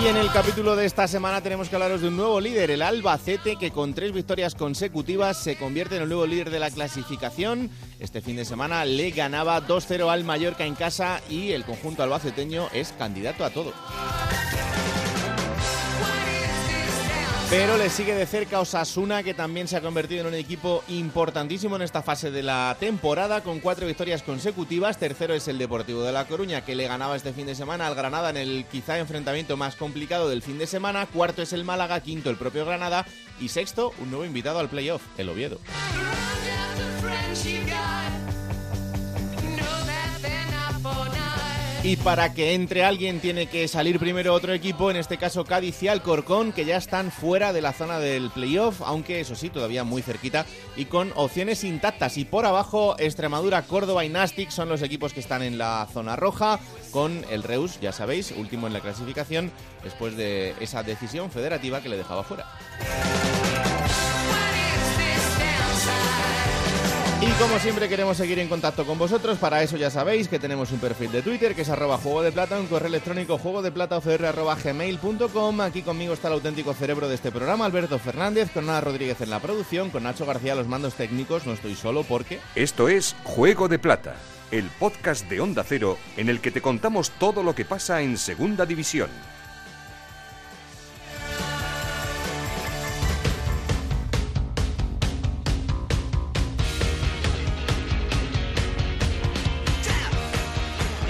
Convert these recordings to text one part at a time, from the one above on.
Y en el capítulo de esta semana tenemos que hablaros de un nuevo líder, el Albacete, que con tres victorias consecutivas se convierte en el nuevo líder de la clasificación. Este fin de semana le ganaba 2-0 al Mallorca en casa y el conjunto albaceteño es candidato a todo. Pero le sigue de cerca Osasuna, que también se ha convertido en un equipo importantísimo en esta fase de la temporada, con cuatro victorias consecutivas. Tercero es el Deportivo de La Coruña, que le ganaba este fin de semana al Granada en el quizá enfrentamiento más complicado del fin de semana. Cuarto es el Málaga, quinto el propio Granada y sexto un nuevo invitado al playoff, el Oviedo. Y para que entre alguien tiene que salir primero otro equipo, en este caso Cádiz y Alcorcón, que ya están fuera de la zona del playoff, aunque eso sí, todavía muy cerquita y con opciones intactas. Y por abajo, Extremadura, Córdoba y Nastic son los equipos que están en la zona roja, con el Reus, ya sabéis, último en la clasificación, después de esa decisión federativa que le dejaba fuera. Y como siempre queremos seguir en contacto con vosotros, para eso ya sabéis que tenemos un perfil de Twitter que es arroba juego de plata, un correo electrónico juego de plata gmail.com. Aquí conmigo está el auténtico cerebro de este programa, Alberto Fernández, con Nada Rodríguez en la producción, con Nacho García los mandos técnicos, no estoy solo porque... Esto es Juego de Plata, el podcast de Onda Cero en el que te contamos todo lo que pasa en Segunda División.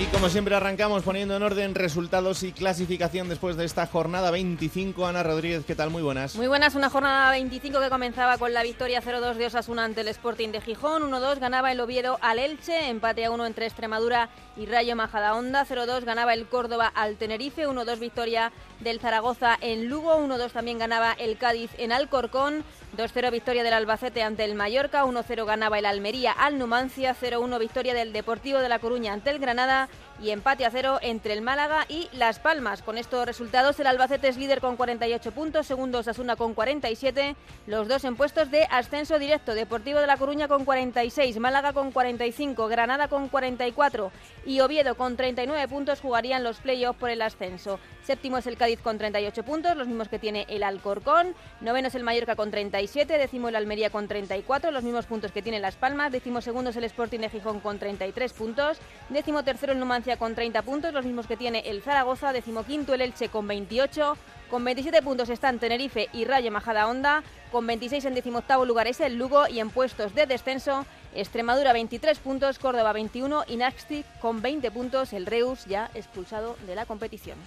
Y como siempre arrancamos poniendo en orden resultados y clasificación después de esta jornada 25. Ana Rodríguez, ¿qué tal? Muy buenas. Muy buenas, una jornada 25 que comenzaba con la victoria 0-2 de Osasuna ante el Sporting de Gijón. 1-2 ganaba el Oviedo al Elche, empate a 1 entre Extremadura y Rayo Majadahonda. 0-2 ganaba el Córdoba al Tenerife. 1-2 victoria del Zaragoza en Lugo. 1-2 también ganaba el Cádiz en Alcorcón. 2-0 victoria del Albacete ante el Mallorca, 1-0 ganaba el Almería al Numancia, 0-1 victoria del Deportivo de La Coruña ante el Granada y empate a cero entre el Málaga y Las Palmas. Con estos resultados el Albacete es líder con 48 puntos, segundo Osasuna con 47, los dos en puestos de ascenso directo, Deportivo de La Coruña con 46, Málaga con 45, Granada con 44 y Oviedo con 39 puntos jugarían los playoffs por el ascenso. Séptimo es el Cádiz con 38 puntos, los mismos que tiene el Alcorcón. Noveno es el Mallorca con 37, décimo el Almería con 34, los mismos puntos que tiene Las Palmas. Décimo segundo es el Sporting de Gijón con 33 puntos. Décimo tercero el Numancia con 30 puntos, los mismos que tiene el Zaragoza. Décimo quinto el Elche con 28. Con 27 puntos están Tenerife y Rayo Majadahonda. Con 26 en decimoctavo lugar es el Lugo y en puestos de descenso Extremadura 23 puntos, Córdoba 21 y Nastic con 20 puntos. El Reus ya expulsado de la competición.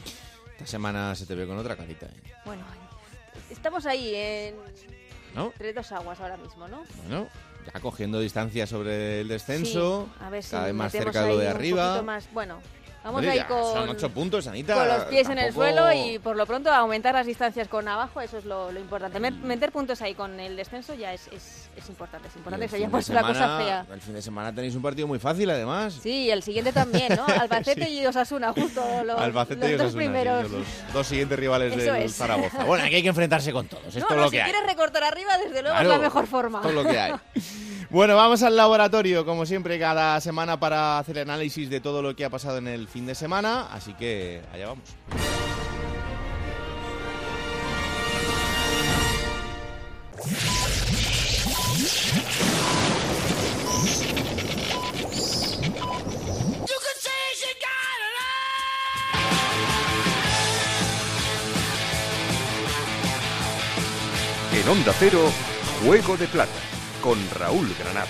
Esta semana se te ve con otra carita. ¿eh? Bueno, estamos ahí en... ¿No? Entre dos aguas ahora mismo, ¿no? Bueno, ya cogiendo distancia sobre el descenso, Sí, a ver si cada vez más cerca de lo de arriba. más- Bueno, vamos Hombre, ahí con, Son ocho puntos, Anita. con los pies en el suelo y por lo pronto aumentar las distancias con abajo, eso es lo, lo importante. Met- Meter puntos ahí con el descenso ya es, es, es importante, es importante, el eso fin ya de pues una cosa fea. El fin de semana tenéis un partido muy fácil, además. Sí, y el siguiente también, ¿no? Albacete Sí. y Osasuna, justo los, Albacete los y dos sí, primeros. los dos siguientes rivales Eso del es. Zaragoza. Bueno, aquí hay que enfrentarse con todos. Esto no, es no, lo si que hay. quieres recortar arriba, desde luego Claro, es la mejor forma. Esto es lo que hay. Bueno, vamos al laboratorio, como siempre, cada semana para hacer análisis de todo lo que ha pasado en el fin de semana. Así que allá vamos. En Onda Cero, Juego de Plata con Raúl Granado.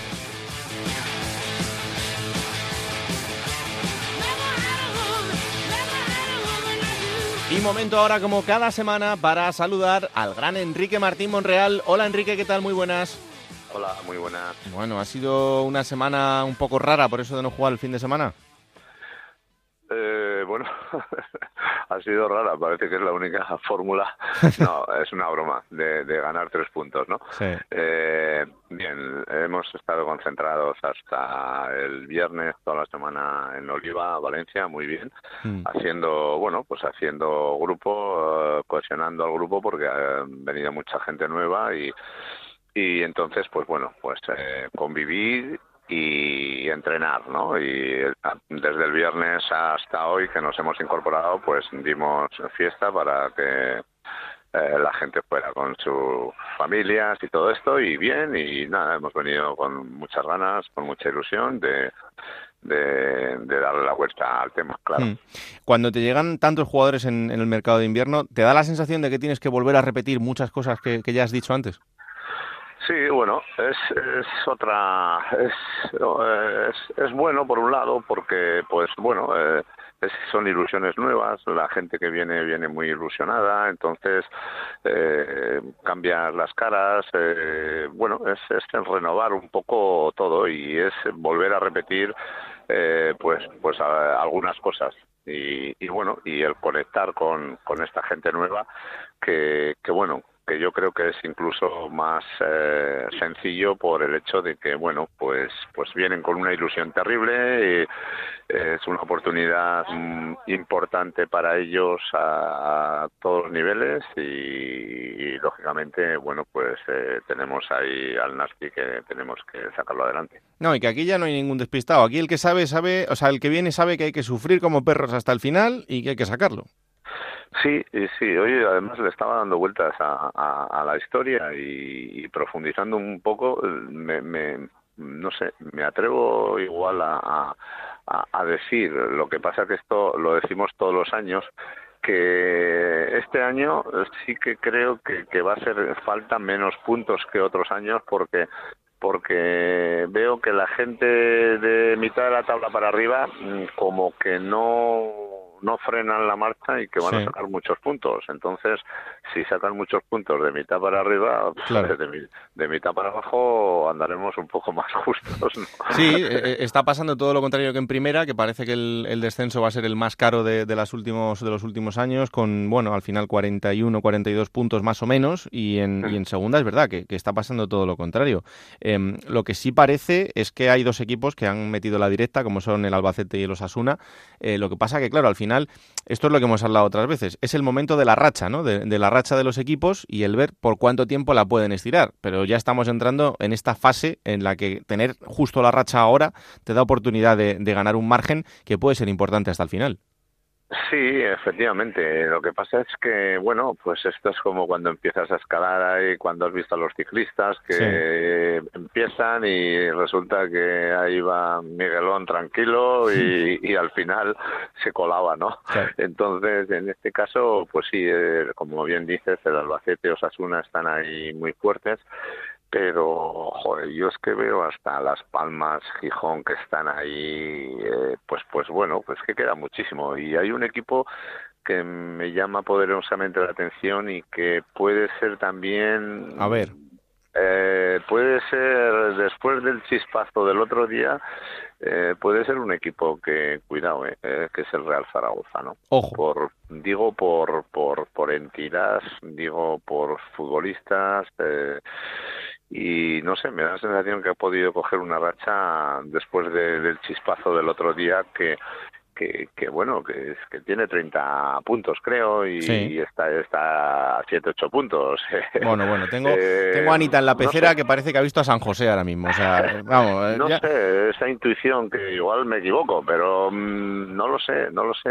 Y momento ahora, como cada semana, para saludar al gran Enrique Martín Monreal. Hola Enrique, ¿qué tal? Muy buenas. Hola, muy buenas. Bueno, ha sido una semana un poco rara por eso de no jugar el fin de semana. Eh, eh, bueno, ha sido rara, parece que es la única fórmula, no, es una broma, de, ganar tres puntos, ¿no? Sí. Eh, bien, hemos estado concentrados hasta el viernes, toda la semana en Oliva, Valencia, muy bien, mm. haciendo, bueno, pues haciendo grupo, uh, cohesionando al grupo porque ha venido mucha gente nueva y y entonces pues bueno pues eh, convivir y entrenar, ¿no? Y desde el viernes hasta hoy que nos hemos incorporado, pues dimos fiesta para que eh, la gente fuera con sus familias y todo esto y bien y nada, hemos venido con muchas ganas, con mucha ilusión de, de, darle la vuelta al tema, claro. Hmm. Cuando te llegan tantos jugadores en, el mercado de invierno, ¿te da la sensación de que tienes que volver a repetir muchas cosas que ya has dicho antes? Sí, bueno, es, es otra, es, es, bueno por un lado porque, pues bueno, eh, son ilusiones nuevas, la gente que viene viene muy ilusionada, entonces eh, cambiar las caras, eh, bueno, es, es renovar un poco todo y es volver a repetir, eh, pues, pues algunas cosas. Y, y bueno, y el conectar con, con esta gente nueva que, que bueno, que yo creo que es incluso más eh, sencillo por el hecho de que bueno pues pues vienen con una ilusión terrible y es una oportunidad mm, importante para ellos a, todos los niveles y, lógicamente bueno pues eh, tenemos ahí al Nasty que tenemos que sacarlo adelante. No y que aquí ya no hay ningún despistado. Aquí el que sabe sabe o sea el que viene sabe que hay que sufrir como perros hasta el final y que hay que sacarlo Sí, sí, oye, además le estaba dando vueltas a, la historia y, profundizando un poco, me, me, no sé, me atrevo igual a, a, decir, lo que pasa que esto lo decimos todos los años, que este año sí que creo que, que va a hacer falta menos puntos que otros años porque porque veo que la gente de mitad de la tabla para arriba mm, como que no no frenan la marcha y que van a sacar muchos puntos. Entonces, si sacan muchos puntos de mitad para arriba, pues, de, mitad para abajo andaremos un poco más justos. Sí, eh, eh, está pasando todo lo contrario que en primera, que parece que el, descenso va a ser el más caro de, de, las últimos, de los últimos años, con, bueno, al final 41, 42 puntos más o menos, y en, y en segunda es verdad que, está pasando todo lo contrario. Em, lo que sí parece es que hay dos equipos que han metido la directa, como son el Albacete y el Osasuna. Eh, lo que pasa que, claro, al final esto es lo que hemos hablado otras veces, es el momento de la racha, ¿no? De, la racha de los equipos y el ver por cuánto tiempo la pueden estirar. Pero ya estamos entrando en esta fase en la que tener justo la racha ahora te da oportunidad de ganar un margen que puede ser importante hasta el final. Sí, efectivamente. Lo que pasa es que, bueno, pues esto es como cuando empiezas a escalar ahí, cuando has visto a los ciclistas que empiezan y resulta que ahí va Miguelón tranquilo y, al final se colaba, ¿no? Entonces, en este caso, pues sí, eh, como bien dices, el Albacete y Osasuna están ahí muy fuertes pero joder, yo es que veo hasta Las Palmas, Gijón que están ahí, eh, pues pues bueno, pues que queda muchísimo. Y hay un equipo que me llama poderosamente la atención y que puede ser también a ver eh, puede ser después del chispazo del otro día eh, puede ser un equipo que cuidado eh, eh, que es el Real Zaragoza no Ojo. por digo por por por entidad digo por futbolistas eh, y no sé, me da la sensación que ha podido coger una racha después del chispazo del otro día que que, bueno, que, que tiene 30 puntos, creo, y, está, está a 7, 8 puntos. Bueno, bueno, tengo, eh, tengo a Anita en la pecera que parece que ha visto a San José ahora mismo. O sea, vamos. Eh, no sé, esa intuición que igual me equivoco, pero mm, no lo sé, no lo sé.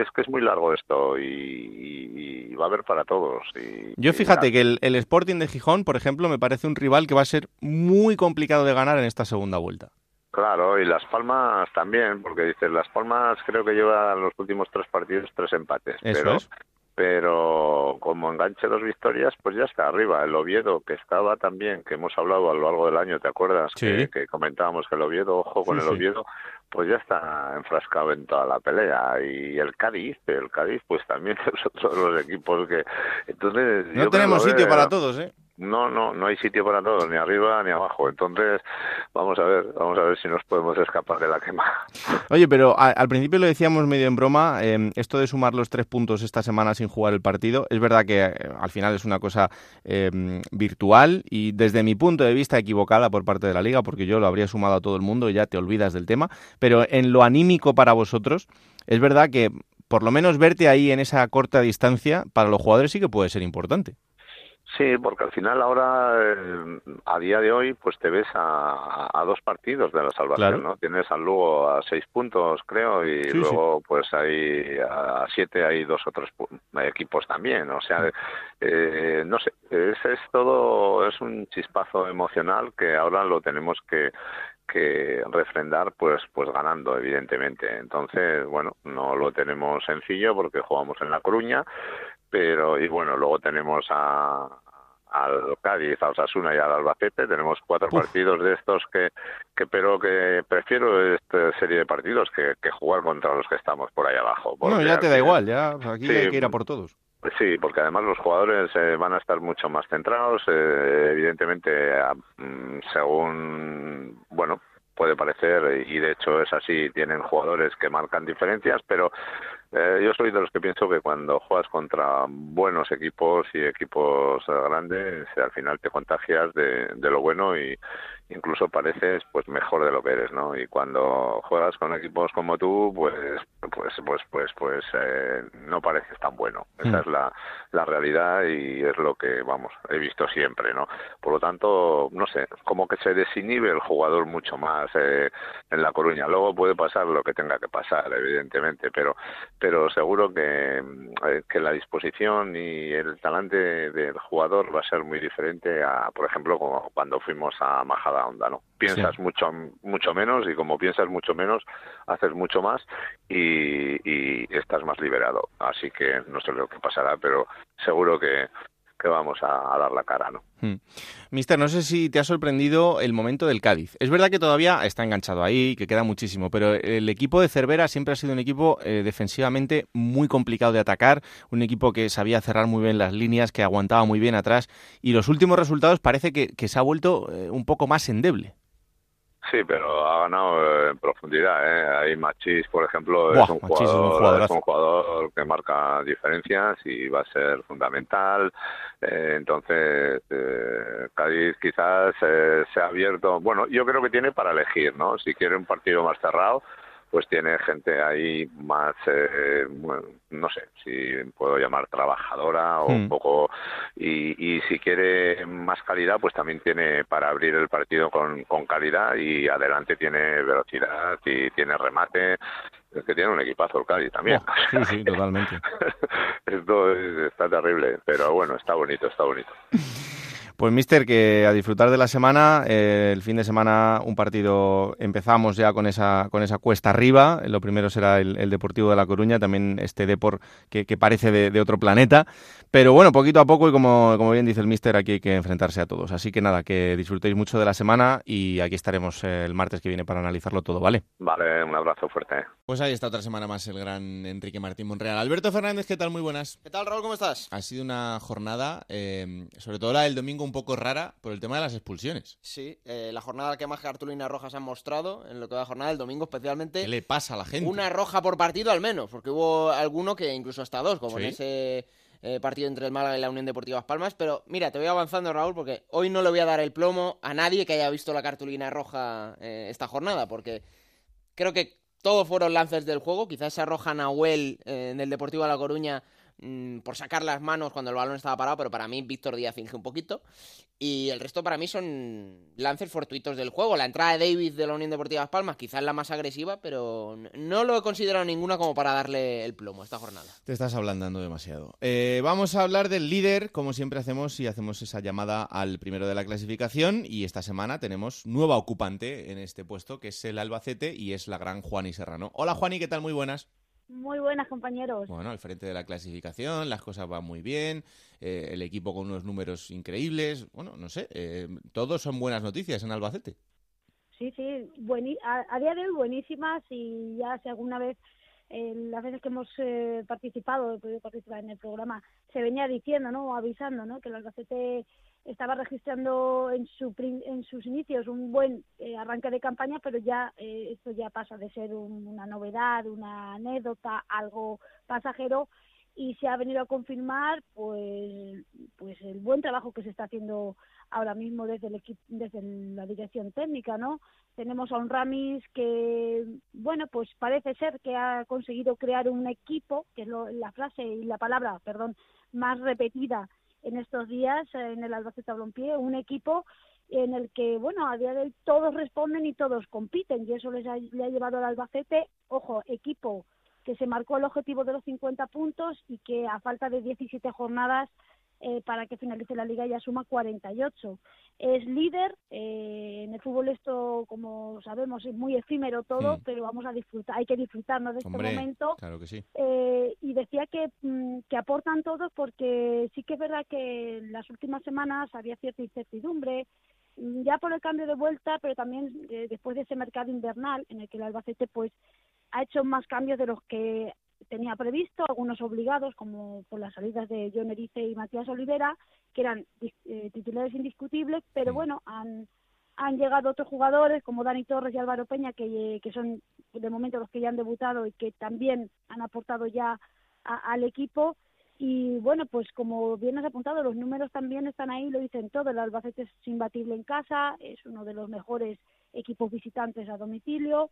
es que es muy largo esto y, va a haber para todos. Y, Yo fíjate que el, el Sporting de Gijón, por ejemplo, me parece un rival que va a ser muy complicado de ganar en esta segunda vuelta. Claro, y Las Palmas también, porque dices, Las Palmas creo que lleva en los últimos tres partidos tres empates. pero, pero como enganche dos victorias, pues ya está arriba. El Oviedo, que estaba también, que hemos hablado a lo largo del año, ¿te acuerdas? Que, comentábamos que el Oviedo, ojo con el Oviedo, pues ya está enfrascado en toda la pelea. Y el Cádiz, el Cádiz, pues también de los equipos que... Entonces, no tenemos sitio para todos, ¿eh? No, no, no hay sitio para todos, ni arriba ni abajo. Entonces, vamos a ver, vamos a ver si nos podemos escapar de la quema. Oye, pero al principio lo decíamos medio en broma, em, esto de sumar los tres puntos esta semana sin jugar el partido, es verdad que eh, al final es una cosa em, virtual y desde mi punto de vista equivocada por parte de la liga, porque yo lo habría sumado a todo el mundo y ya te olvidas del tema, pero en lo anímico para vosotros, es verdad que por lo menos verte ahí en esa corta distancia, para los jugadores sí que puede ser importante. Sí, porque al final ahora, eh, a día de hoy, pues te ves a, dos partidos de la salvación, ¿no? Tienes al Lugo a seis puntos, creo, y luego pues hay a siete hay dos otros equipos también, o sea, eh, no sé, es, es todo, es un chispazo emocional que ahora lo tenemos que que refrendar pues pues ganando evidentemente. Entonces bueno no lo tenemos sencillo porque jugamos en la Coruña pero y bueno luego tenemos a al Cádiz, al Osasuna y al Albacete. Tenemos cuatro partidos de estos que, que pero que prefiero esta serie de partidos que, que jugar contra los que estamos por ahí abajo. Bueno, ya te da igual, ya aquí hay que ir a por todos. Sí, porque además los jugadores eh, van a estar mucho más centrados. Eh, evidentemente, mm, según bueno puede parecer y de hecho es así, tienen jugadores que marcan diferencias, pero eh, yo soy de los que pienso que cuando juegas contra buenos equipos y equipos grandes, al final te contagias de, de lo bueno y incluso pareces pues mejor de lo que eres, ¿no? Y cuando juegas con equipos como tú, pues pues pues pues pues eh, no pareces tan bueno. Esa mm. es la, la realidad y es lo que vamos he visto siempre, ¿no? Por lo tanto, no sé, como que se desinhibe el jugador mucho más eh, en la Coruña. Luego puede pasar lo que tenga que pasar, evidentemente, pero pero seguro que, eh, que la disposición y el talante del jugador va a ser muy diferente a, por ejemplo, como cuando fuimos a Majada Onda, ¿no? Piensas mucho mucho menos y como piensas mucho menos, haces mucho más y, y estás más liberado. Así que no sé lo que pasará, pero seguro que que vamos a, dar la cara, ¿no? Hmm. Mister, no sé si te ha sorprendido el momento del Cádiz. Es verdad que todavía está enganchado ahí, que queda muchísimo, pero el equipo de Cervera siempre ha sido un equipo eh, defensivamente muy complicado de atacar, un equipo que sabía cerrar muy bien las líneas, que aguantaba muy bien atrás, y los últimos resultados parece que, se ha vuelto eh, un poco más endeble. Sí, pero ha ganado eh, en profundidad. ¿eh? Ahí Machis, por ejemplo, es, un jugador, es, un jugador que marca diferencias y va a ser fundamental. Eh, entonces, eh, Cádiz quizás eh, se ha abierto. Bueno, yo creo que tiene para elegir, ¿no? Si quiere un partido más cerrado, pues tiene gente ahí más, eh, no sé si puedo llamar trabajadora o un hmm. poco, y, y, si quiere más calidad, pues también tiene para abrir el partido con, con calidad y adelante tiene velocidad y tiene remate. Es que tiene un equipazo el Cádiz también. Oh, sí, sí, totalmente. Esto está terrible, pero bueno, está bonito, está bonito. Pues, mister, que a disfrutar de la semana. Eh, el fin de semana, un partido. Empezamos ya con esa, con esa cuesta arriba. Lo primero será el, Deportivo de La Coruña, también este Deport que, que parece de, otro planeta. Pero bueno, poquito a poco, y como, como bien dice el mister, aquí hay que enfrentarse a todos. Así que nada, que disfrutéis mucho de la semana y aquí estaremos el martes que viene para analizarlo todo, ¿vale? Vale, un abrazo fuerte. Pues ahí está otra semana más el gran Enrique Martín Monreal. Alberto Fernández, ¿qué tal? Muy buenas. ¿Qué tal, Raúl? ¿Cómo estás? Ha sido una jornada, eh, sobre todo la del domingo, un poco rara por el tema de las expulsiones. Sí, eh, la jornada que más cartulinas rojas han mostrado, en lo que va a jornada, el domingo especialmente. ¿Qué le pasa a la gente? Una roja por partido al menos, porque hubo alguno que incluso hasta dos, como en ese eh, partido entre el Málaga y la Unión Deportiva Las Palmas. Pero mira, te voy avanzando, Raúl, porque hoy no le voy a dar el plomo a nadie que haya visto la cartulina roja eh, esta jornada, porque creo que todos fueron lances del juego. Quizás esa roja Nahuel en el Deportivo de La Coruña Mm, por sacar las manos cuando el balón estaba parado, pero para mí Víctor Díaz finge un poquito. Y el resto para mí son lances fortuitos del juego. La entrada de David de la Unión Deportiva Las Palmas, quizás la más agresiva, pero no lo he considerado ninguna como para darle el plomo esta jornada. Te estás ablandando demasiado. Eh, vamos a hablar del líder, como siempre hacemos, y hacemos esa llamada al primero de la clasificación. Y esta semana tenemos nueva ocupante en este puesto, que es el Albacete, y es la gran Juani Serrano. Hola Juani, ¿qué tal? Muy buenas. Muy buenas, compañeros. Bueno, al frente de la clasificación, las cosas van muy bien, eh, el equipo con unos números increíbles. Bueno, no sé, eh, todos son buenas noticias en Albacete. Sí, sí, a, día de hoy buenísimas y ya si alguna vez, eh, las veces que hemos participado, he podido participar en el programa, se venía diciendo, ¿no? O avisando, ¿no? Que el Albacete estaba registrando en, su, en sus inicios un buen eh, arranque de campaña, pero ya eh, esto ya pasa de ser una novedad, una anécdota, algo pasajero y se ha venido a confirmar pues pues el buen trabajo que se está haciendo ahora mismo desde el equipo desde la dirección técnica no tenemos a un Ramis que bueno pues parece ser que ha conseguido crear un equipo que es la frase y la palabra perdón más repetida en estos días en el Albacete Balompié un equipo en el que, bueno, a día de hoy todos responden y todos compiten, y eso les le ha llevado al Albacete, ojo, equipo que se marcó el objetivo de los 50 puntos y que a falta de 17 jornadas eh, para que finalice la liga ya suma 48. Es líder, eh, en el fútbol esto, como sabemos, es muy efímero todo, mm. pero vamos a disfrutar, hay que disfrutarnos de este momento. Claro que sí. Eh, y decía que, mm, que aportan todos porque sí que es verdad que en las últimas semanas había cierta incertidumbre, mm, ya por el cambio de vuelta, pero también después de ese mercado invernal en el que el Albacete pues ha hecho más cambios de los que tenía previsto, algunos obligados, como por las salidas de John Erice y Matías Olivera, que eran eh, titulares indiscutibles, pero bueno, han, han llegado otros jugadores como Dani Torres y Álvaro Peña, que, que son de momento los que ya han debutado y que también han aportado ya al equipo. Y bueno, pues como bien has apuntado, los números también están ahí, lo dicen todo. El Albacete es imbatible en casa, es uno de los mejores equipos visitantes a domicilio.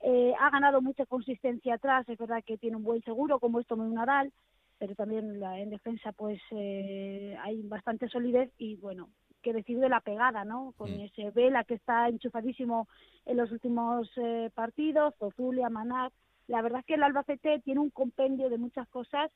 Eh, ha ganado mucha consistencia atrás, es verdad que tiene un buen seguro como esto muy Nadal, pero también en defensa pues eh, hay bastante solidez y bueno, que decir de la pegada, ¿no? Con mm. ese Vela que está enchufadísimo en los últimos eh, partidos, Zozulia, Manat. La verdad es que el Albacete tiene un compendio de muchas cosas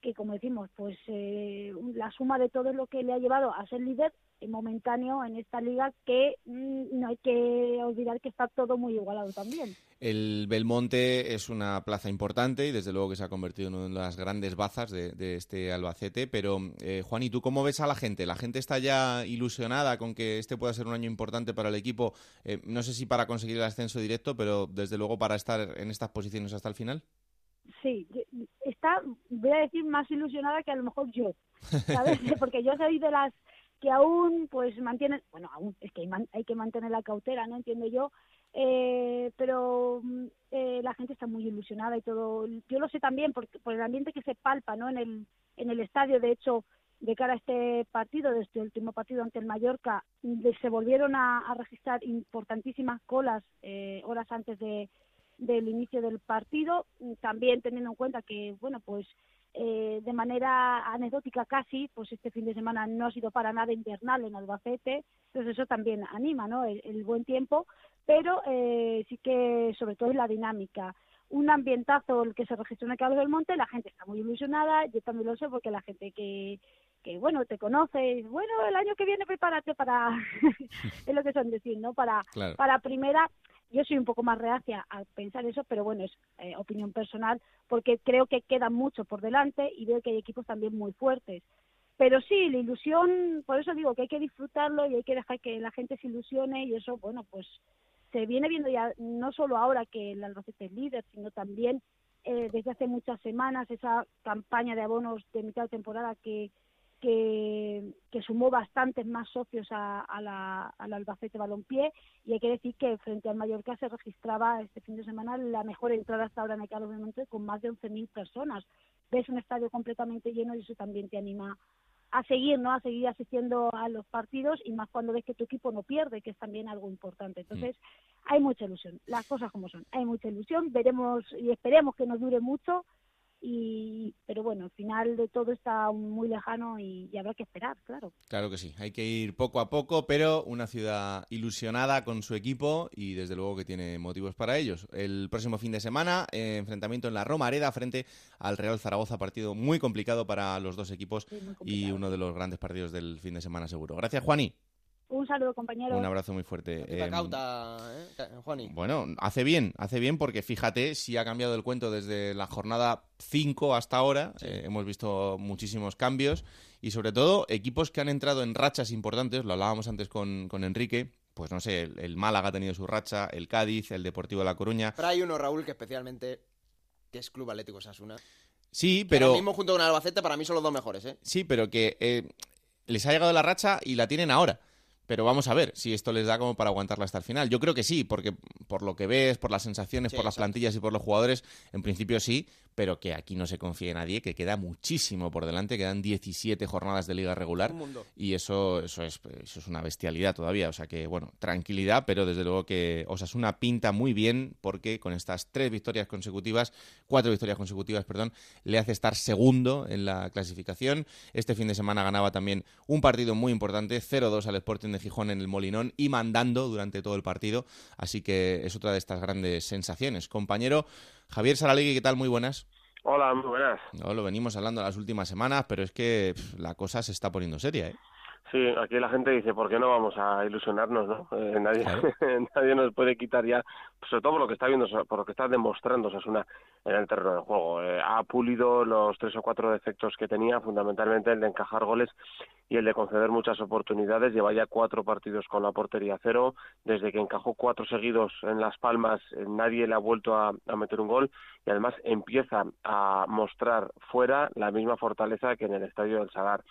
que, como decimos, pues la suma de todo lo que le ha llevado a ser líder momentáneo en esta liga que mm, no hay que olvidar que está todo muy igualado también. El Belmonte es una plaza importante y desde luego que se ha convertido en una de las grandes bazas de, este Albacete, pero eh, Juan, ¿y tú cómo ves a la gente? ¿La gente está ya ilusionada con que este pueda ser un año importante para el equipo? Eh, no sé si para conseguir el ascenso directo, pero desde luego para estar en estas posiciones hasta el final. Sí, está, voy a decir, más ilusionada que a lo mejor yo, ¿sabes? Porque yo soy de las que aún pues mantienen, bueno, aún es que hay, que mantener la cautela, ¿no? Entiendo yo, eh, pero mm, eh, la gente está muy ilusionada y todo. Yo lo sé también por, por el ambiente que se palpa, ¿no? En el, en el estadio, de hecho, de cara a este partido, de este último partido ante el Mallorca, se volvieron a, registrar importantísimas colas eh, horas antes de, del inicio del partido, también teniendo en cuenta que, bueno, pues eh, de manera anecdótica casi, pues este fin de semana no ha sido para nada invernal en Albacete, entonces eso también anima, ¿no? El, buen tiempo, pero eh, sí que sobre todo es la dinámica. Un ambientazo el que se registró en el Cabo del Monte, la gente está muy ilusionada, yo también lo sé porque la gente que, que bueno, te conoce, bueno, el año que viene prepárate para, es lo que son decir, ¿no? Para, para primera, yo soy un poco más reacia a pensar eso, pero bueno, es eh, opinión personal, porque creo que queda mucho por delante y veo que hay equipos también muy fuertes. Pero sí, la ilusión, por eso digo que hay que disfrutarlo y hay que dejar que la gente se ilusione y eso, bueno, pues se viene viendo ya no solo ahora que el Albacete es líder, sino también eh, desde hace muchas semanas esa campaña de abonos de mitad de temporada que, que, sumó bastantes más socios a, la, al Albacete Balompié y hay que decir que frente al Mallorca se registraba este fin de semana la mejor entrada hasta ahora en el Carlos de Monte con más de 11.000 personas. Ves un estadio completamente lleno y eso también te anima a seguir, ¿no? A seguir asistiendo a los partidos y más cuando ves que tu equipo no pierde, que es también algo importante. Entonces, mm. hay mucha ilusión, las cosas como son. Hay mucha ilusión, veremos y esperemos que nos dure mucho y pero bueno, al final de todo está muy lejano y, habrá que esperar, claro. Claro que sí, hay que ir poco a poco, pero una ciudad ilusionada con su equipo y desde luego que tiene motivos para ellos. El próximo fin de semana, eh, enfrentamiento en la Romareda frente al Real Zaragoza, partido muy complicado para los dos equipos y uno de los grandes partidos del fin de semana seguro. Gracias, Juani. Un saludo, compañero. Un abrazo muy fuerte. Eh, cauta, ¿eh? Juani. Bueno, hace bien, hace bien porque fíjate si ha cambiado el cuento desde la jornada 5 hasta ahora. Eh, hemos visto muchísimos cambios y sobre todo equipos que han entrado en rachas importantes, lo hablábamos antes con, con Enrique, pues no sé, el, Málaga ha tenido su racha, el Cádiz, el Deportivo de La Coruña. Pero hay uno, Raúl, que especialmente, que es Club Atlético Sasuna. Sí, pero... mismo junto con Albacete, para mí son los dos mejores, ¿eh? Sí, pero que les ha llegado la racha y la tienen ahora. Pero vamos a ver si esto les da como para aguantarla hasta el final. Yo creo que sí, porque por lo que ves, por las sensaciones, por las plantillas y por los jugadores, en principio sí, pero que aquí no se confíe en nadie, que queda muchísimo por delante, quedan 17 jornadas de liga regular y eso, eso, es, eso es una bestialidad todavía. O sea que, bueno, tranquilidad, pero desde luego que Osasuna pinta muy bien porque con estas tres victorias consecutivas, cuatro victorias consecutivas, perdón, le hace estar segundo en la clasificación. Este fin de semana ganaba también un partido muy importante, 0-2 al Sporting de Gijón en el Molinón y mandando durante todo el partido. Así que es otra de estas grandes sensaciones. Compañero, Javier Saralegui, ¿qué tal? Muy buenas. Hola, muy buenas. No, lo venimos hablando las últimas semanas, pero es que la cosa se está poniendo seria, ¿eh? Sí, aquí la gente dice, ¿por qué no vamos a ilusionarnos, no? Eh, nadie, nadie nos puede quitar ya, sobre todo por lo que está viendo, por lo que está demostrando Sasuna en el terreno del juego. Eh, ha pulido los tres o cuatro defectos que tenía, fundamentalmente el de encajar goles y el de conceder muchas oportunidades. Lleva ya cuatro partidos con la portería cero. Desde que encajó cuatro seguidos en Las Palmas, eh, nadie le ha vuelto a, a meter un gol y además empieza a mostrar fuera la misma fortaleza que en el estadio del Sadar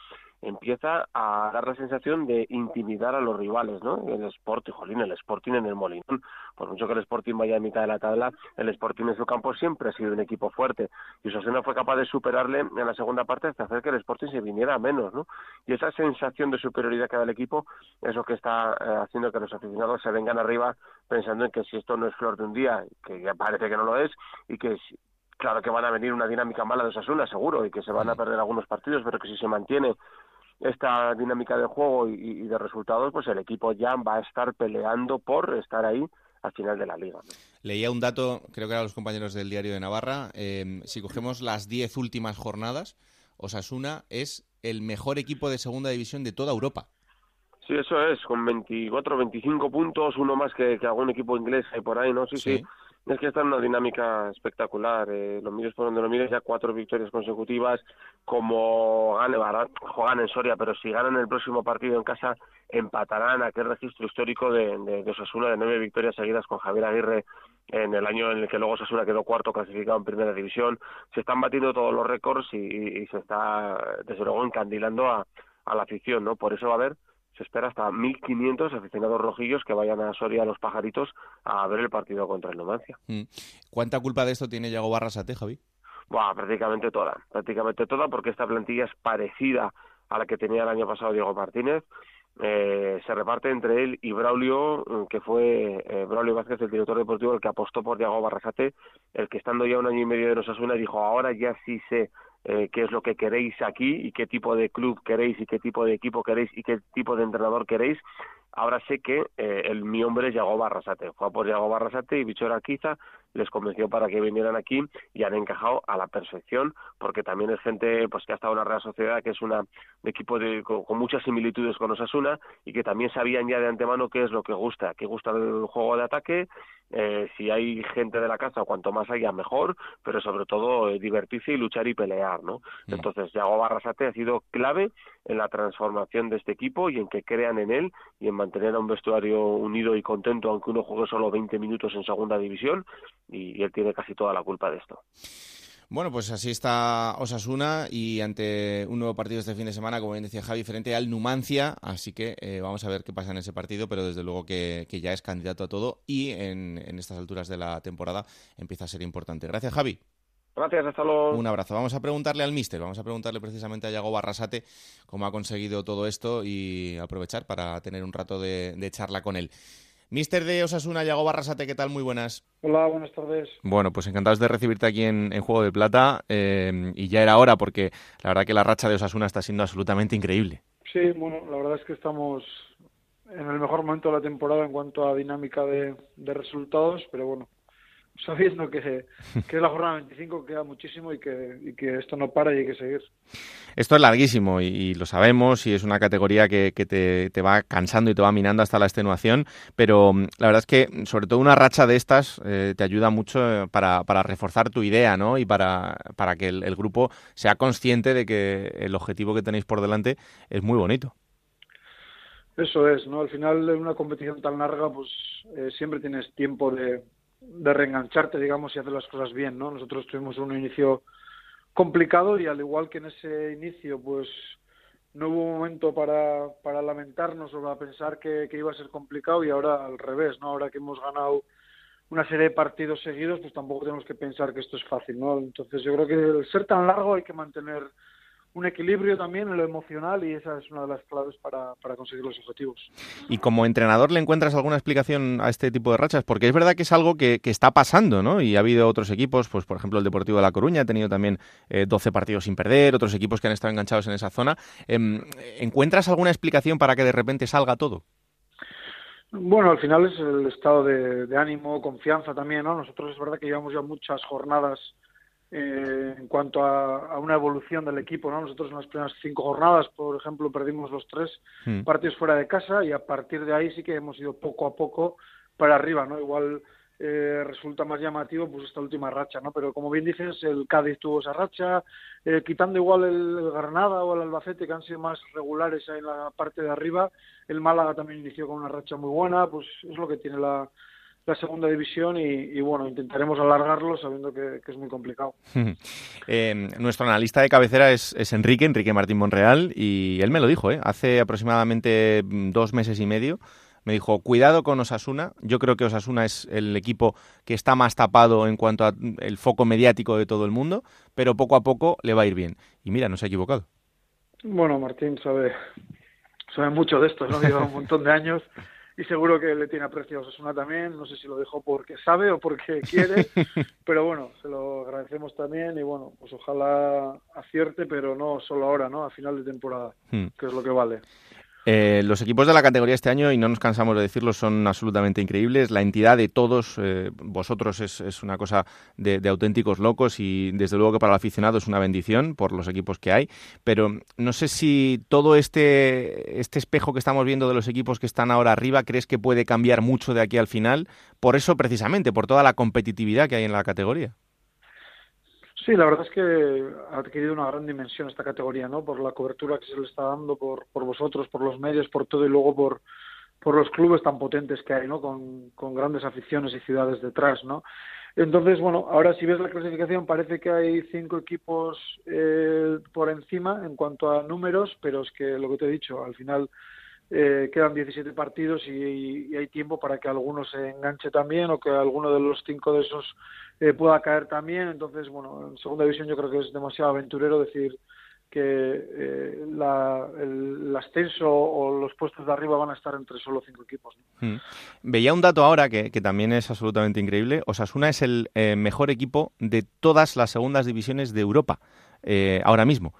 empieza a dar la sensación de intimidar a los rivales, ¿no? El Sporting, jolín, el Sporting en el Molinón. Por mucho que el Sporting vaya a mitad de la tabla, el Sporting en su campo siempre ha sido un equipo fuerte. Y Sosena fue capaz de superarle en la segunda parte hasta hacer que el Sporting se viniera a menos, ¿no? Y esa sensación de superioridad que da el equipo es lo que está eh, haciendo que los aficionados se vengan arriba pensando en que si esto no es flor de un día, que ya parece que no lo es, y que claro que van a venir una dinámica mala de Osasuna, seguro, y que se van a perder algunos partidos, pero que si se mantiene esta dinámica de juego y, de resultados, pues el equipo ya va a estar peleando por estar ahí al final de la liga. Leía un dato, creo que eran los compañeros del diario de Navarra, em, si cogemos las diez últimas jornadas, Osasuna es el mejor equipo de segunda división de toda Europa. Sí, eso es, con 24, 25 puntos, uno más que, algún equipo inglés hay por ahí, ¿no? sí. sí. Es que está en una dinámica espectacular. Eh, lo mires por donde lo mires, ya cuatro victorias consecutivas. Como gane, juegan en Soria, pero si ganan el próximo partido en casa, empatarán aquel registro histórico de, de, de Osasuna de nueve victorias seguidas con Javier Aguirre en el año en el que luego Osasuna quedó cuarto clasificado en primera división. Se están batiendo todos los récords y, se está, desde luego, encandilando a, a la afición, ¿no? Por eso va a haber se espera hasta 1.500 aficionados rojillos que vayan a Soria a los pajaritos a ver el partido contra el Numancia. Mm. ¿Cuánta culpa de esto tiene Yago Barrasate, Javi? Buah, prácticamente toda, prácticamente toda, porque esta plantilla es parecida a la que tenía el año pasado Diego Martínez. Eh, se reparte entre él y Braulio, mm, que fue eh, Braulio Vázquez, el director deportivo, el que apostó por Diego Barrasate, el que estando ya un año y medio de Osasuna dijo, ahora ya sí sé eh, qué es lo que queréis aquí y qué tipo de club queréis y qué tipo de equipo queréis y qué tipo de entrenador queréis. Ahora sé que eh, el, mi hombre es Yago Barrasate. Fue por Yago Barrasate y Bichora Arquiza les convenció para que vinieran aquí y han encajado a la perfección porque también es gente pues que ha estado en la Real Sociedad que es una un equipo de, con, muchas similitudes con Osasuna y que también sabían ya de antemano qué es lo que gusta, que gusta el juego de ataque, eh, si hay gente de la casa, cuanto más haya mejor, pero sobre todo eh, divertirse y luchar y pelear, ¿no? Mm. Entonces, Yago Barrasate ha sido clave en la transformación de este equipo y en que crean en él y en mantener a un vestuario unido y contento, aunque uno juegue solo 20 minutos en segunda división, y, él tiene casi toda la culpa de esto. Bueno, pues así está Osasuna y ante un nuevo partido este fin de semana, como bien decía Javi, frente al Numancia. Así que eh, vamos a ver qué pasa en ese partido, pero desde luego que, ya es candidato a todo y en, estas alturas de la temporada empieza a ser importante. Gracias, Javi. Gracias, hasta luego. Un abrazo. Vamos a preguntarle al míster, vamos a preguntarle precisamente a Yago Barrasate cómo ha conseguido todo esto y aprovechar para tener un rato de charla con él. Mister de Osasuna, Yago Barrasate, ¿qué tal? Muy buenas. Hola, buenas tardes. Bueno, pues encantados de recibirte aquí en, Juego de Plata eh, y ya era hora porque la verdad que la racha de Osasuna está siendo absolutamente increíble. Sí, bueno, la verdad es que estamos en el mejor momento de la temporada en cuanto a dinámica de resultados, pero bueno, sabiendo que, que la jornada 25 queda muchísimo y que, y que esto no para y hay que seguir. Esto es larguísimo y, lo sabemos y es una categoría que, que te, te, va cansando y te va minando hasta la extenuación, pero mm, la verdad es que sobre todo una racha de estas eh, te ayuda mucho para, para, reforzar tu idea ¿no? y para, para que el, grupo sea consciente de que el objetivo que tenéis por delante es muy bonito. Eso es, ¿no? Al final en una competición tan larga, pues eh, siempre tienes tiempo de, de reengancharte, digamos, y hacer las cosas bien, ¿no? Nosotros tuvimos un inicio complicado y al igual que en ese inicio, pues no hubo momento para, para lamentarnos o para pensar que, iba a ser complicado y ahora al revés, ¿no? Ahora que hemos ganado una serie de partidos seguidos, pues tampoco tenemos que pensar que esto es fácil, ¿no? Entonces yo creo que el ser tan largo hay que mantener un equilibrio también en lo emocional y esa es una de las claves para, para, conseguir los objetivos. Y como entrenador le encuentras alguna explicación a este tipo de rachas, porque es verdad que es algo que, que está pasando, ¿no? Y ha habido otros equipos, pues por ejemplo el Deportivo de La Coruña ha tenido también eh, 12 partidos sin perder, otros equipos que han estado enganchados en esa zona. Eh, ¿Encuentras alguna explicación para que de repente salga todo? Bueno, al final es el estado de, de ánimo, confianza también, ¿no? Nosotros es verdad que llevamos ya muchas jornadas eh, en cuanto a, a, una evolución del equipo, ¿no? Nosotros en las primeras cinco jornadas, por ejemplo, perdimos los tres mm. partidos fuera de casa y a partir de ahí sí que hemos ido poco a poco para arriba, ¿no? Igual eh, resulta más llamativo pues esta última racha, ¿no? Pero como bien dices, el Cádiz tuvo esa racha, eh, quitando igual el, el, Granada o el Albacete, que han sido más regulares ahí en la parte de arriba, el Málaga también inició con una racha muy buena, pues es lo que tiene la, la segunda división y, y, bueno, intentaremos alargarlo sabiendo que, que es muy complicado. eh, nuestro analista de cabecera es, es, Enrique, Enrique Martín Monreal, y él me lo dijo, ¿eh? hace aproximadamente dos meses y medio. Me dijo, cuidado con Osasuna. Yo creo que Osasuna es el equipo que está más tapado en cuanto al foco mediático de todo el mundo, pero poco a poco le va a ir bien. Y mira, no se ha equivocado. Bueno, Martín sabe, sabe mucho de esto, ¿no? Lleva un montón de años y seguro que le tiene aprecio a Osasuna también, no sé si lo dejó porque sabe o porque quiere, pero bueno, se lo agradecemos también y bueno, pues ojalá acierte, pero no solo ahora, ¿no? A final de temporada, hmm. que es lo que vale. Eh, los equipos de la categoría este año, y no nos cansamos de decirlo, son absolutamente increíbles. La entidad de todos, eh, vosotros, es, una cosa de, de, auténticos locos y desde luego que para el aficionado es una bendición por los equipos que hay. Pero no sé si todo este, este espejo que estamos viendo de los equipos que están ahora arriba, ¿crees que puede cambiar mucho de aquí al final? Por eso precisamente, por toda la competitividad que hay en la categoría. Sí, la verdad es que ha adquirido una gran dimensión esta categoría, ¿no? Por la cobertura que se le está dando, por, por vosotros, por los medios, por todo y luego por, por los clubes tan potentes que hay, ¿no? Con, con grandes aficiones y ciudades detrás, ¿no? Entonces, bueno, ahora si ves la clasificación parece que hay cinco equipos eh, por encima en cuanto a números, pero es que lo que te he dicho, al final eh, quedan 17 partidos y, hay tiempo para que alguno se enganche también o que alguno de los cinco de esos eh, pueda caer también. Entonces, bueno, en segunda división yo creo que es demasiado aventurero decir que eh, la, el, ascenso o los puestos de arriba van a estar entre solo cinco equipos. Hmm. Veía un dato ahora que, que, también es absolutamente increíble. Osasuna es el eh, mejor equipo de todas las segundas divisiones de Europa ahora mismo.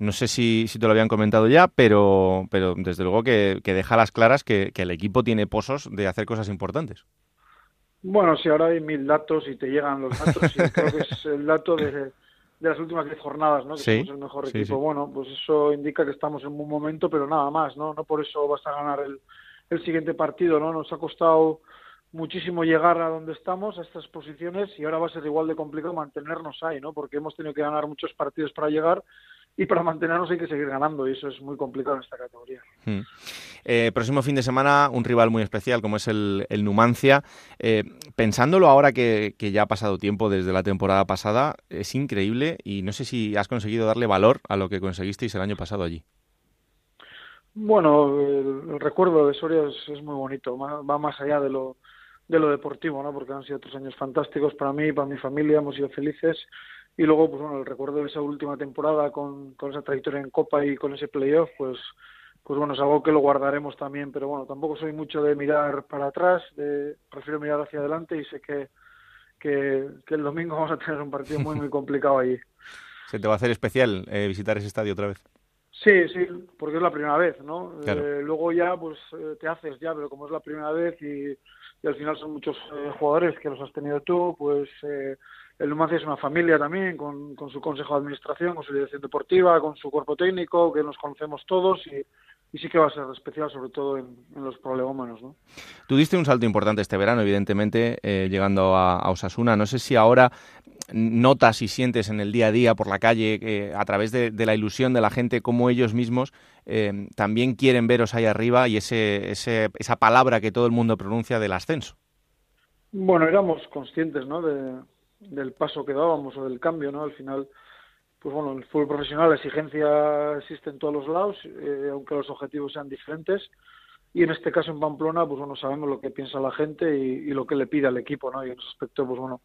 No sé si, si, te lo habían comentado ya, pero, pero desde luego que, que deja las claras que, que, el equipo tiene pozos de hacer cosas importantes. Bueno, si ahora hay mil datos y te llegan los datos, y creo que es el dato de, de las últimas diez jornadas, ¿no? Que sí, somos el mejor sí, equipo. Sí. Bueno, pues eso indica que estamos en un momento, pero nada más, ¿no? No por eso vas a ganar el, el siguiente partido, ¿no? Nos ha costado muchísimo llegar a donde estamos, a estas posiciones, y ahora va a ser igual de complicado mantenernos ahí, ¿no? Porque hemos tenido que ganar muchos partidos para llegar y para mantenernos hay que seguir ganando y eso es muy complicado en esta categoría. Hmm. Eh, próximo fin de semana un rival muy especial como es el, el Numancia. Eh, pensándolo ahora que, que, ya ha pasado tiempo desde la temporada pasada, es increíble y no sé si has conseguido darle valor a lo que conseguisteis el año pasado allí. Bueno, el, el recuerdo de Soria es, es, muy bonito, va más allá de lo, de lo deportivo, ¿no? porque han sido otros años fantásticos para mí, para mi familia, hemos sido felices y luego pues bueno el recuerdo de esa última temporada con, con esa trayectoria en Copa y con ese playoff pues pues bueno es algo que lo guardaremos también pero bueno tampoco soy mucho de mirar para atrás de, prefiero mirar hacia adelante y sé que, que, que el domingo vamos a tener un partido muy muy complicado allí se te va a hacer especial eh, visitar ese estadio otra vez Sí, sí, porque es la primera vez, ¿no? Claro. Eh, luego ya, pues eh, te haces ya, pero como es la primera vez y, y al final son muchos eh, jugadores que los has tenido tú, pues eh, el Numancia es una familia también, con, con, su consejo de administración, con su dirección deportiva, con su cuerpo técnico, que nos conocemos todos y, y sí que va a ser especial, sobre todo en, en los problemómanos, ¿no? Tú diste un salto importante este verano, evidentemente, eh, llegando a, a, Osasuna. No sé si ahora notas y sientes en el día a día por la calle, eh, a través de, de, la ilusión de la gente, cómo ellos mismos eh, también quieren veros ahí arriba y ese, ese, esa palabra que todo el mundo pronuncia del ascenso. Bueno, éramos conscientes, ¿no? De, del paso que dábamos o del cambio, ¿no? Al final pues bueno, el fútbol profesional la exigencia existe en todos los lados, eh, aunque los objetivos sean diferentes. Y en este caso en Pamplona, pues bueno, sabemos lo que piensa la gente y, lo que le pide al equipo, ¿no? Y en ese aspecto, pues bueno,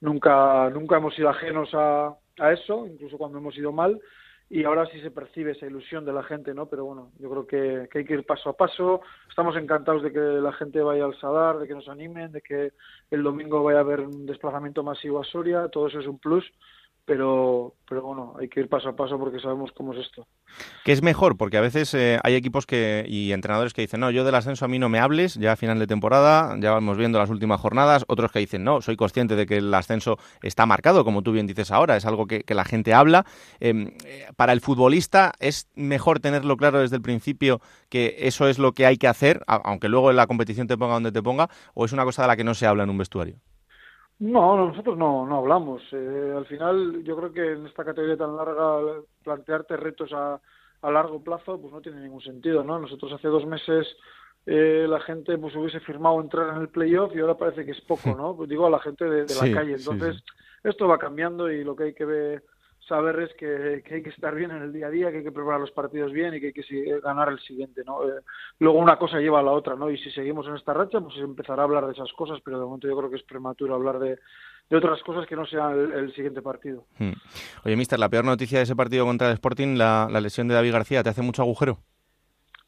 nunca, nunca hemos sido ajenos a, a eso, incluso cuando hemos ido mal y ahora sí se percibe esa ilusión de la gente, ¿no? Pero bueno, yo creo que, que, hay que ir paso a paso. Estamos encantados de que la gente vaya al Sadar, de que nos animen, de que el domingo vaya a haber un desplazamiento masivo a Soria, todo eso es un plus pero, pero bueno, hay que ir paso a paso porque sabemos cómo es esto. ¿Qué es mejor? Porque a veces eh, hay equipos que y entrenadores que dicen, no, yo del ascenso a mí no me hables, ya a final de temporada, ya vamos viendo las últimas jornadas, otros que dicen, no, soy consciente de que el ascenso está marcado, como tú bien dices ahora, es algo que, la gente habla. Em, eh, para el futbolista es mejor tenerlo claro desde el principio que eso es lo que hay que hacer, aunque luego en la competición te ponga donde te ponga, o es una cosa de la que no se habla en un vestuario. No, nosotros no, no hablamos. Eh, al final, yo creo que en esta categoría tan larga, plantearte retos a, a largo plazo, pues no tiene ningún sentido, ¿no? Nosotros hace dos meses eh, la gente pues hubiese firmado entrar en el playoff y ahora parece que es poco, ¿no? Pues digo a la gente de, la calle. Entonces, esto va cambiando y lo que hay que ver saber es que, hay que estar bien en el día a día, que hay que preparar los partidos bien y que hay que ganar el siguiente, ¿no? Eh, luego una cosa lleva a la otra, ¿no? Y si seguimos en esta racha, pues se empezará a hablar de esas cosas, pero de momento yo creo que es prematuro hablar de, otras cosas que no sean el, siguiente partido. Hmm. Oye, mister, la peor noticia de ese partido contra el Sporting, la, lesión de David García, ¿te hace mucho agujero?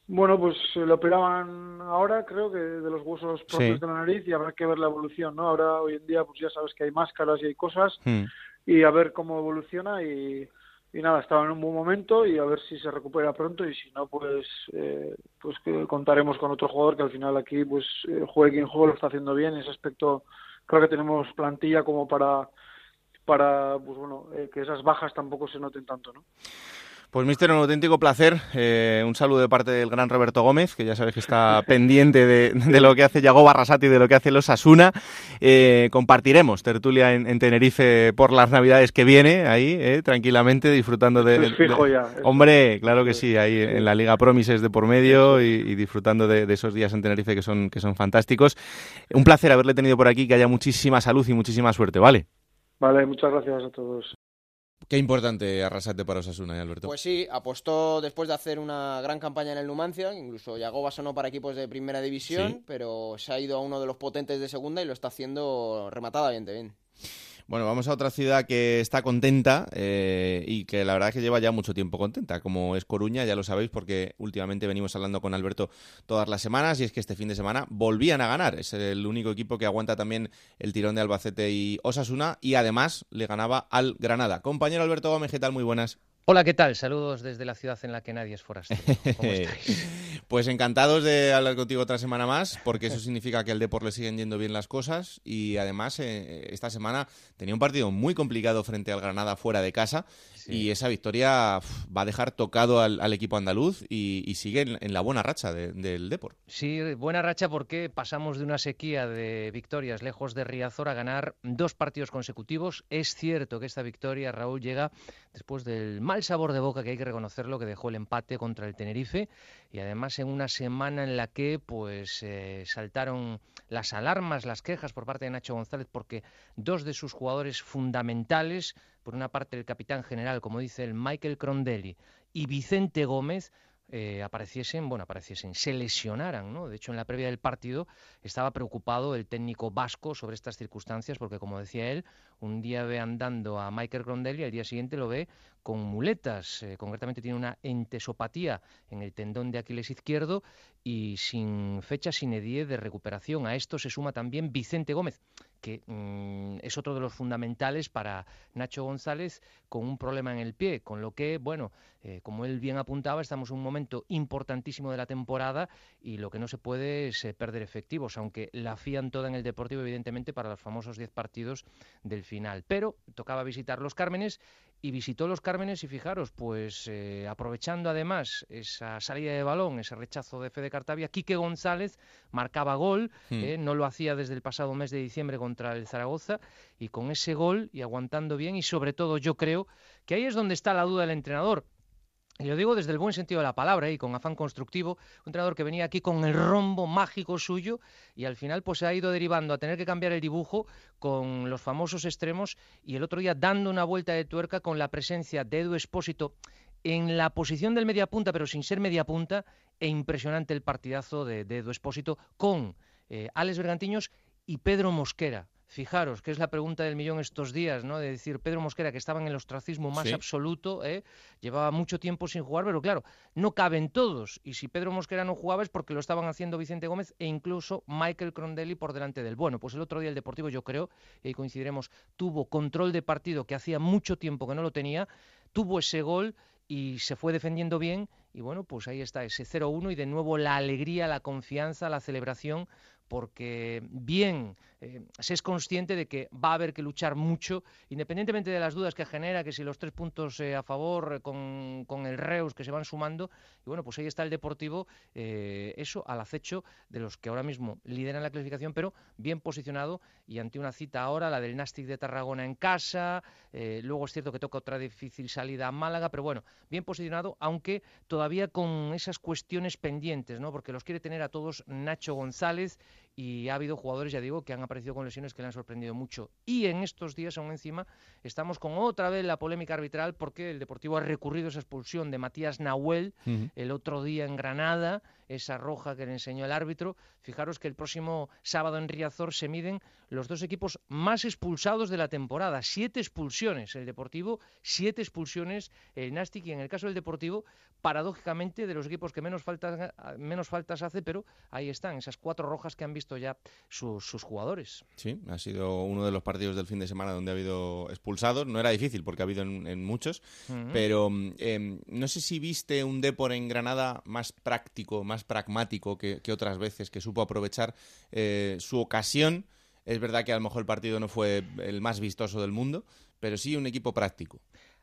Bueno, pues lo operaban ahora, creo que de los huesos propios de la nariz y habrá que ver la evolución, ¿no? Ahora, hoy en día, pues ya sabes que hay máscaras y hay cosas. Hmm y a ver cómo evoluciona y, nada, estaba en un buen momento y a ver si se recupera pronto y si no, pues eh, pues que contaremos con otro jugador que al final aquí pues eh, juegue quien juegue lo está haciendo bien. En ese aspecto creo que tenemos plantilla como para para pues bueno eh, que esas bajas tampoco se noten tanto, ¿no? Pues, mister, un auténtico placer. Eh, un saludo de parte del gran Roberto Gómez, que ya sabes que está pendiente de, lo que hace Yago Barrasati y de lo que hace los Asuna. Eh, compartiremos tertulia en, Tenerife por las Navidades que viene, ahí, eh, tranquilamente, disfrutando de, fijo ya. Hombre, claro que sí, ahí en la Liga Promises de por medio y, disfrutando de, esos días en Tenerife que son, que son fantásticos. Un placer haberle tenido por aquí, que haya muchísima salud y muchísima suerte, ¿vale? Vale, muchas gracias a todos. Qué importante arrasarte para Osasuna, ¿eh, Alberto? Pues sí, apostó después de hacer una gran campaña en el Numancia, incluso Yagoba sonó para equipos de primera división, pero se ha ido a uno de los potentes de segunda y lo está haciendo rematadamente bien. Bueno, vamos a otra ciudad que está contenta eh, y que la verdad es que lleva ya mucho tiempo contenta, como es Coruña, ya lo sabéis porque últimamente venimos hablando con Alberto todas las semanas y es que este fin de semana volvían a ganar. Es el único equipo que aguanta también el tirón de Albacete y Osasuna y además le ganaba al Granada. Compañero Alberto Gómez, ¿qué tal? Muy buenas. Hola, ¿qué tal? Saludos desde la ciudad en la que nadie es forastero. ¿Cómo estáis? pues encantados de hablar contigo otra semana más, porque eso significa que al Depor le siguen yendo bien las cosas y además eh, esta semana tenía un partido muy complicado frente al Granada fuera de casa y esa victoria va a dejar tocado al, equipo andaluz y, sigue en, la buena racha del Depor. Sí, buena racha porque pasamos de una sequía de victorias lejos de Riazor a ganar dos partidos consecutivos. Es cierto que esta victoria, Raúl, llega después del mal sabor de boca que hay que reconocerlo que dejó el empate contra el Tenerife y además en una semana en la que pues eh, saltaron las alarmas, las quejas por parte de Nacho González porque dos de sus jugadores fundamentales por una parte el capitán general, como dice el Michael Crondelli, y Vicente Gómez, eh, apareciesen, bueno, apareciesen, se lesionaran, ¿no? De hecho, en la previa del partido estaba preocupado el técnico vasco sobre estas circunstancias, porque como decía él, un día ve andando a Michael Grondelli al día siguiente lo ve con muletas, eh, concretamente tiene una entesopatía en el tendón de Aquiles izquierdo y sin fecha sin edie de recuperación. A esto se suma también Vicente Gómez, que mm, es otro de los fundamentales para Nacho González con un problema en el pie, con lo que, bueno, eh, como él bien apuntaba, estamos en un momento importantísimo de la temporada y lo que no se puede es eh, perder efectivos, aunque la fían toda en el Deportivo, evidentemente, para los famosos 10 partidos del final. Pero tocaba visitar los Cármenes y visitó los Cármenes y fijaros, pues eh, aprovechando además esa salida de balón, ese rechazo de Fede Cartavia, Quique González marcaba gol, hmm. eh, no lo hacía desde el pasado mes de diciembre contra el Zaragoza, y con ese gol y aguantando bien, y sobre todo yo creo que ahí es donde está la duda del entrenador, y lo digo desde el buen sentido de la palabra y con afán constructivo, un entrenador que venía aquí con el rombo mágico suyo y al final pues se ha ido derivando a tener que cambiar el dibujo con los famosos extremos y el otro día dando una vuelta de tuerca con la presencia de Edu Espósito en la posición del mediapunta, pero sin ser mediapunta, e impresionante el partidazo de, Edu Espósito con eh, Alex Bergantiños y Pedro Mosquera Fijaros, que es la pregunta del millón estos días, ¿no? De decir, Pedro Mosquera, que estaba en el ostracismo más absoluto, ¿eh? llevaba mucho tiempo sin jugar, pero claro, no caben todos. Y si Pedro Mosquera no jugaba es porque lo estaban haciendo Vicente Gómez e incluso Michael Crondelli por delante del bueno. Pues el otro día el Deportivo, yo creo, y ahí coincidiremos, tuvo control de partido que hacía mucho tiempo que no lo tenía, tuvo ese gol y se fue defendiendo bien y bueno, pues ahí está ese 0-1 y de nuevo la alegría, la confianza, la celebración porque bien eh, se es consciente de que va a haber que luchar mucho, independientemente de las dudas que genera, que si los tres puntos eh, a favor eh, con, el Reus que se van sumando, y bueno, pues ahí está el Deportivo, eso al acecho de los que ahora mismo lideran la clasificación, pero bien posicionado y ante una cita ahora, la del Nastic de Tarragona en casa, luego es cierto que toca otra difícil salida a Málaga, pero bueno, bien posicionado, aunque todavía con esas cuestiones pendientes, ¿no? Porque los quiere tener a todos Nacho González y ha habido jugadores, ya digo, que han aparecido con lesiones que le han sorprendido mucho. Y en estos días, aún encima, estamos con otra vez la polémica arbitral porque el Deportivo ha recurrido a esa expulsión de Matías Nahuel el otro día en Granada, esa roja que le enseñó el árbitro. Fijaros que el próximo sábado en Riazor se miden los dos equipos más expulsados de la temporada. Siete expulsiones el Deportivo, siete expulsiones el Nastic y en el caso del Deportivo, paradójicamente de los equipos que menos faltas, menos faltas hace, pero ahí están, esas cuatro rojas que han visto ya sus, jugadores. Sí, ha sido uno de los partidos del fin de semana donde ha habido expulsados. No era difícil porque ha habido en, muchos, pero em, no sé si viste un Depor en Granada más práctico, más pragmático que, otras veces, que supo aprovechar eh, su ocasión. Es verdad que a lo mejor el partido no fue el más vistoso del mundo, pero sí un equipo práctico.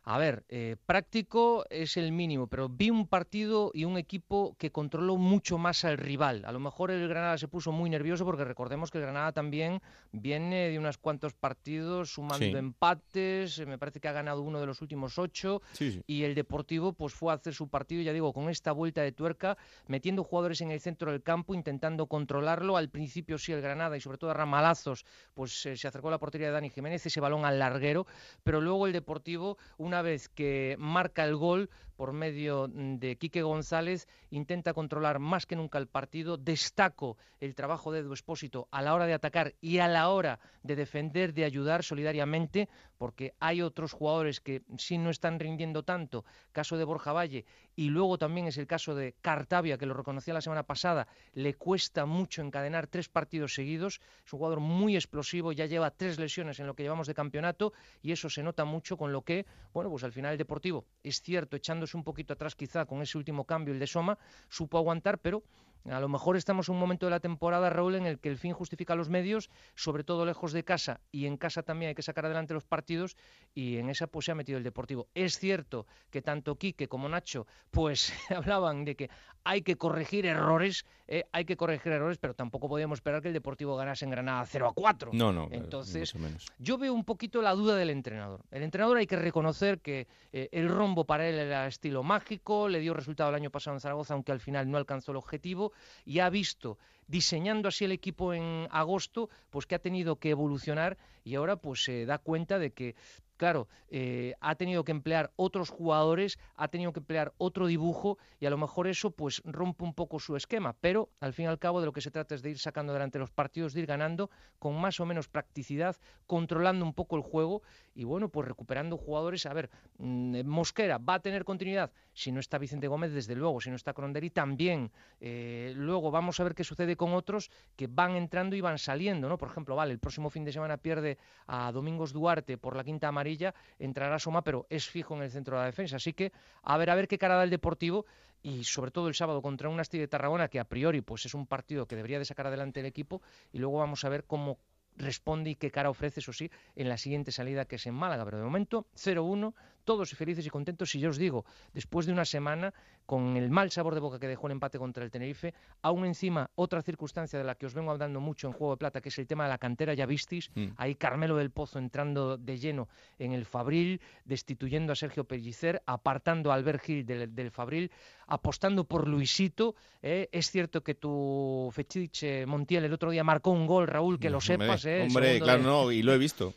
A ver, eh, práctico es el mínimo, pero vi un partido y un equipo que controló mucho más al rival. A lo mejor el Granada se puso muy nervioso porque recordemos que el Granada también viene de unos cuantos partidos sumando empates, eh, me parece que ha ganado uno de los últimos ocho y el Deportivo pues fue a hacer su partido, ya digo, con esta vuelta de tuerca, metiendo jugadores en el centro del campo, intentando controlarlo. Al principio sí el Granada y sobre todo a Ramalazos pues eh, se acercó a la portería de Dani Jiménez, ese balón al larguero, pero luego el Deportivo, una una vez que marca el gol por medio de Quique González, intenta controlar más que nunca el partido. Destaco el trabajo de Edu Espósito a la hora de atacar y a la hora de defender, de ayudar solidariamente, porque hay otros jugadores que sí no están rindiendo tanto, caso de Borja Valle, y luego también es el caso de Cartavia, que lo reconocía la semana pasada, le cuesta mucho encadenar tres partidos seguidos, es un jugador muy explosivo, ya lleva tres lesiones en lo que llevamos de campeonato, y eso se nota mucho con lo que, bueno, pues al final el Deportivo, es cierto, un poquito atrás quizá con ese último cambio, el de Soma, supo aguantar, pero a lo mejor estamos en un momento de la temporada, Raúl, en el que el fin justifica los medios, sobre todo lejos de casa, y en casa también hay que sacar adelante los partidos, y en esa pues se ha metido el Deportivo. Es cierto que tanto Quique como Nacho pues hablaban de que hay que corregir errores, eh, hay que corregir errores, pero tampoco podíamos esperar que el Deportivo ganase en Granada 0 a 4. No, no. Entonces, yo veo un poquito la duda del entrenador. El entrenador hay que reconocer que eh, el rombo para él era estilo mágico, le dio resultado el año pasado en Zaragoza, aunque al final no alcanzó el objetivo y ha visto diseñando así el equipo en agosto, pues que ha tenido que evolucionar y ahora pues se da cuenta de que claro, eh, ha tenido que emplear otros jugadores, ha tenido que emplear otro dibujo y a lo mejor eso pues rompe un poco su esquema, pero al fin y al cabo de lo que se trata es de ir sacando adelante los partidos, de ir ganando con más o menos practicidad, controlando un poco el juego y bueno, pues recuperando jugadores. A ver, mm, Mosquera va a tener continuidad si no está Vicente Gómez, desde luego, si no está Cronderi también. Eh, luego vamos a ver qué sucede con otros que van entrando y van saliendo, ¿no? Por ejemplo, vale, el próximo fin de semana pierde a Domingos Duarte por la quinta amarilla entrará Soma, pero es fijo en el centro de la defensa. Así que a ver, a ver qué cara da el Deportivo y sobre todo el sábado contra un Asti de Tarragona que a priori pues es un partido que debería de sacar adelante el equipo y luego vamos a ver cómo responde y qué cara ofrece, eso sí, en la siguiente salida que es en Málaga. Pero de momento, 0-1, todos felices y contentos. Y yo os digo, después de una semana, con el mal sabor de boca que dejó el empate contra el Tenerife, aún encima otra circunstancia de la que os vengo hablando mucho en Juego de Plata, que es el tema de la cantera, ya visteis, mm. ahí Carmelo del Pozo entrando de lleno en el Fabril, destituyendo a Sergio Pellicer, apartando a Albert Gil del, Fabril, apostando por Luisito. ¿eh? Es cierto que tu Fechich Montiel el otro día marcó un gol, Raúl, que lo sepas. ¿eh? Hombre, claro, no, y lo he visto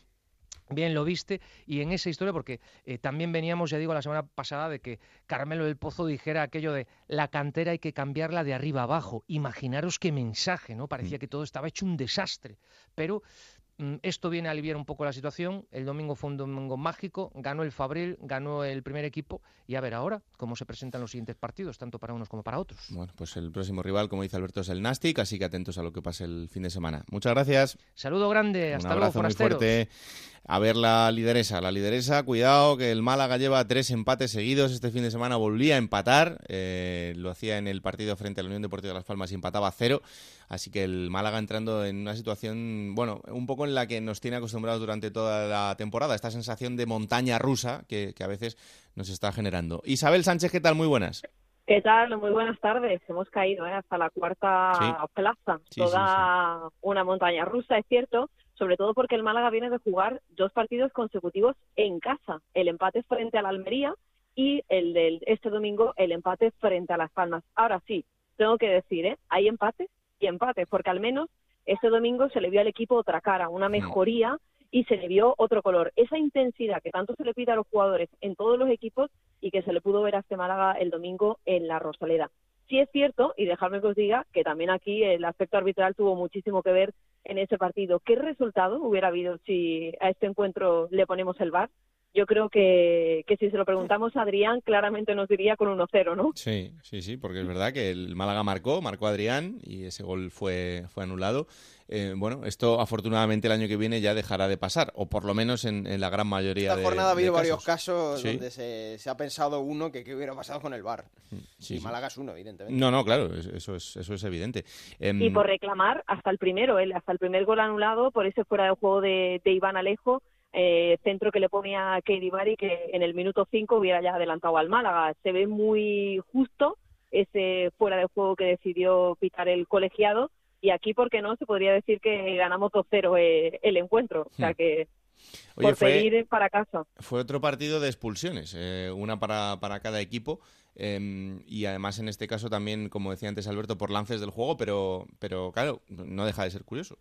bien lo viste y en esa historia porque eh, también veníamos ya digo la semana pasada de que Carmelo del Pozo dijera aquello de la cantera hay que cambiarla de arriba abajo imaginaros qué mensaje no parecía mm. que todo estaba hecho un desastre. Pero esto viene a aliviar un poco la situación. El domingo fue un domingo mágico, ganó el Fabril, ganó el primer equipo y a ver ahora cómo se presentan los siguientes partidos, tanto para unos como para otros. Bueno, pues el próximo rival, como dice Alberto, es el Nastic, así que atentos a lo que pase el fin de semana. Muchas gracias. Saludo grande, hasta luego, muy fuerte. A ver la lideresa, la lideresa, cuidado que el Málaga lleva tres empates seguidos. Este fin de semana volvía a empatar, eh, lo hacía en el partido frente a la Unión Deportiva de Las Palmas y empataba a cero. Así que el Málaga entrando en una situación, bueno, un poco en la que nos tiene acostumbrados durante toda la temporada, esta sensación de montaña rusa que, a veces nos está generando. Isabel Sánchez, ¿qué tal? Muy buenas. ¿Qué tal? Muy buenas tardes. Hemos caído ¿eh? hasta la cuarta plaza. Toda una montaña rusa, es cierto, sobre todo porque el Málaga viene de jugar dos partidos consecutivos en casa. El empate frente a la Almería y el del este domingo el empate frente a Las Palmas. Ahora sí, tengo que decir, ¿eh? hay empates y empates, porque al menos este domingo se le vio al equipo otra cara, una mejoría y se le vio otro color. Esa intensidad que tanto se le pide a los jugadores en todos los equipos y que se le pudo ver a este Málaga el domingo en la Rosaleda. Sí es cierto, y dejadme que os diga, que también aquí el aspecto arbitral tuvo muchísimo que ver en ese partido. ¿Qué resultado hubiera habido si a este encuentro le ponemos el VAR? Yo creo que, que, si se lo preguntamos a Adrián, claramente nos diría con 1-0, ¿no? Sí, sí, sí, porque es verdad que el Málaga marcó, marcó Adrián y ese gol fue, fue anulado. Eh, bueno, esto afortunadamente el año que viene ya dejará de pasar, o por lo menos en, la gran mayoría Esta de jornada ha habido varios casos donde se, ha pensado uno que qué hubiera pasado con el VAR. Sí, y Málaga es uno, evidentemente. No, no, claro, eso es, eso es evidente. Em, y por reclamar hasta el primero, hasta el primer gol anulado por ese fuera de juego de, de Iván Alejo, eh, centro que le ponía a Katie Barry que en el minuto 5 hubiera ya adelantado al Málaga. Se ve muy justo ese fuera de juego que decidió pitar el colegiado y aquí, ¿por qué no? Se podría decir que ganamos 2-0 eh, el encuentro. O sea hmm. que por pedir para casa. Fue otro partido de expulsiones, eh, una para, para cada equipo. Em, y además en este caso también, como decía antes Alberto, por lances del juego, pero, pero claro, no deja de ser curioso.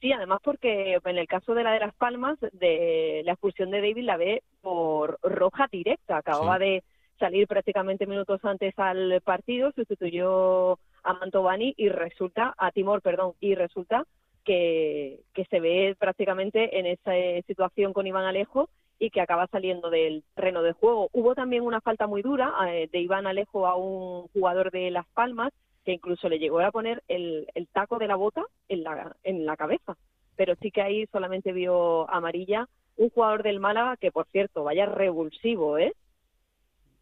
Sí, además porque en el caso de la de Las Palmas, de la expulsión de David la ve por roja directa. Acababa de salir prácticamente minutos antes al partido, sustituyó a Mantovani y resulta, a Timor, perdón, y resulta que, que se ve prácticamente en esa situación con Iván Alejo y que acaba saliendo del terreno de juego. Hubo también una falta muy dura eh, de Iván Alejo a un jugador de Las Palmas que incluso le llegó a poner el, taco de la bota en la, en la cabeza. Pero sí que ahí solamente vio amarilla un jugador del Málaga que, por cierto, vaya revulsivo, ¿eh?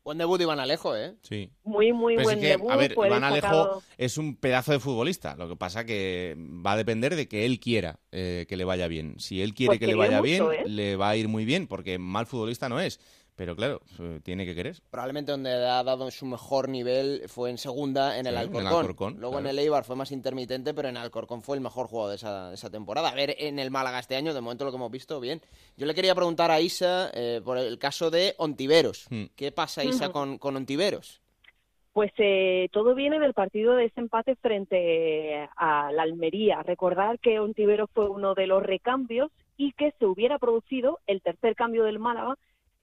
Buen debut Iván Alejo, ¿eh? Sí. Muy, muy buen debut. A ver, Iván Alejo es un pedazo de futbolista. Lo que pasa que va a depender de que él quiera eh, que le vaya bien. Si él quiere pues que le vaya bien, ¿eh? le va a ir muy bien, porque mal futbolista no es. Pero claro, tiene que querer. Probablemente donde ha dado su mejor nivel fue en segunda, en el Alcorcón. Luego en el Eibar fue más intermitente, pero en Alcorcón fue el mejor jugador de esa, esa, temporada. A ver, en el Málaga este año, de momento lo que hemos visto, bien. Yo le quería preguntar a Isa eh, por el caso de Ontiveros. Hmm. ¿Qué pasa, Isa, con, con Ontiveros? Pues eh, todo viene del partido de ese empate frente a la Almería. Recordar que Ontiveros fue uno de los recambios y que se hubiera producido el tercer cambio del Málaga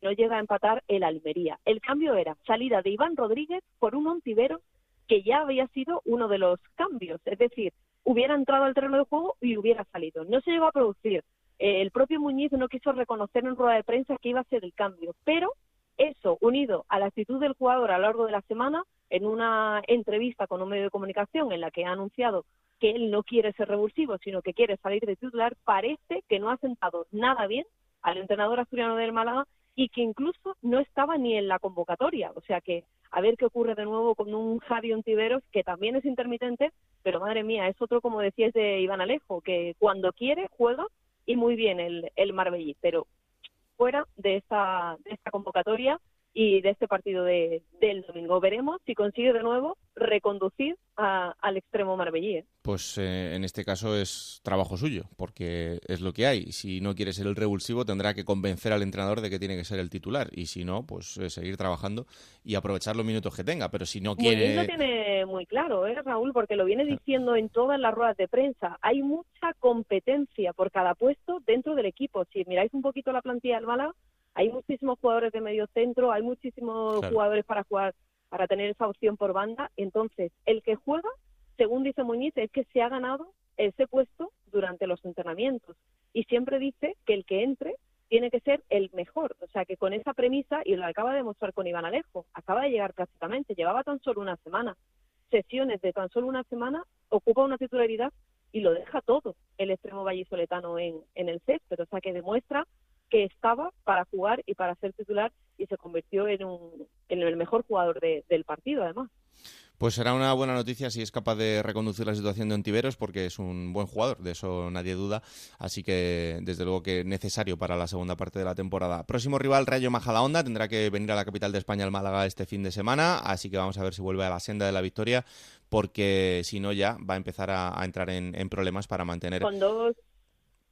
no llega a empatar el Almería. El cambio era salida de Iván Rodríguez por un Ontivero que ya había sido uno de los cambios, es decir, hubiera entrado al terreno de juego y hubiera salido. No se llegó a producir. Eh, el propio Muñiz no quiso reconocer en rueda de prensa que iba a ser el cambio, pero eso, unido a la actitud del jugador a lo largo de la semana, en una entrevista con un medio de comunicación en la que ha anunciado que él no quiere ser revulsivo, sino que quiere salir de titular, parece que no ha sentado nada bien al entrenador asturiano del Málaga y que incluso no estaba ni en la convocatoria. O sea que a ver qué ocurre de nuevo con un Javi Ontiveros que también es intermitente, pero madre mía, es otro, como decías, de Iván Alejo, que cuando quiere juega y muy bien el, el Marbellí, pero fuera de esta, de esta convocatoria y de este partido de, del domingo. Veremos si consigue de nuevo reconducir al extremo marbellí. ¿eh? Pues eh, en este caso es trabajo suyo, porque es lo que hay. Si no quiere ser el revulsivo, tendrá que convencer al entrenador de que tiene que ser el titular. Y si no, pues eh, seguir trabajando y aprovechar los minutos que tenga. Pero si no quiere. lo tiene muy claro, ¿eh, Raúl? Porque lo viene diciendo en todas las ruedas de prensa. Hay mucha competencia por cada puesto dentro del equipo. Si miráis un poquito la plantilla del Málaga, hay muchísimos jugadores de medio centro, hay muchísimos jugadores para jugar, para tener esa opción por banda. Entonces, el que juega, según dice Muñiz, es que se ha ganado ese puesto durante los entrenamientos. Y siempre dice que el que entre tiene que ser el mejor. O sea que con esa premisa, y lo acaba de demostrar con Iván Alejo, acaba de llegar prácticamente, llevaba tan solo una semana. Sesiones de tan solo una semana, ocupa una titularidad y lo deja todo el extremo vallisoletano en, en el césped. O sea que demuestra que estaba para jugar y para ser titular y se convirtió en, un, en el mejor jugador del partido, además. Pues será una buena noticia si es capaz de reconducir la situación de Ontiveros, porque es un buen jugador, de eso nadie duda. Así que, desde luego, que necesario para la segunda parte de la temporada. Próximo rival, Rayo Majadahonda, tendrá que venir a la capital de España, al Málaga, este fin de semana. Así que vamos a ver si vuelve a la senda de la victoria, porque si no, ya va a empezar a, entrar en, problemas para mantener. Con dos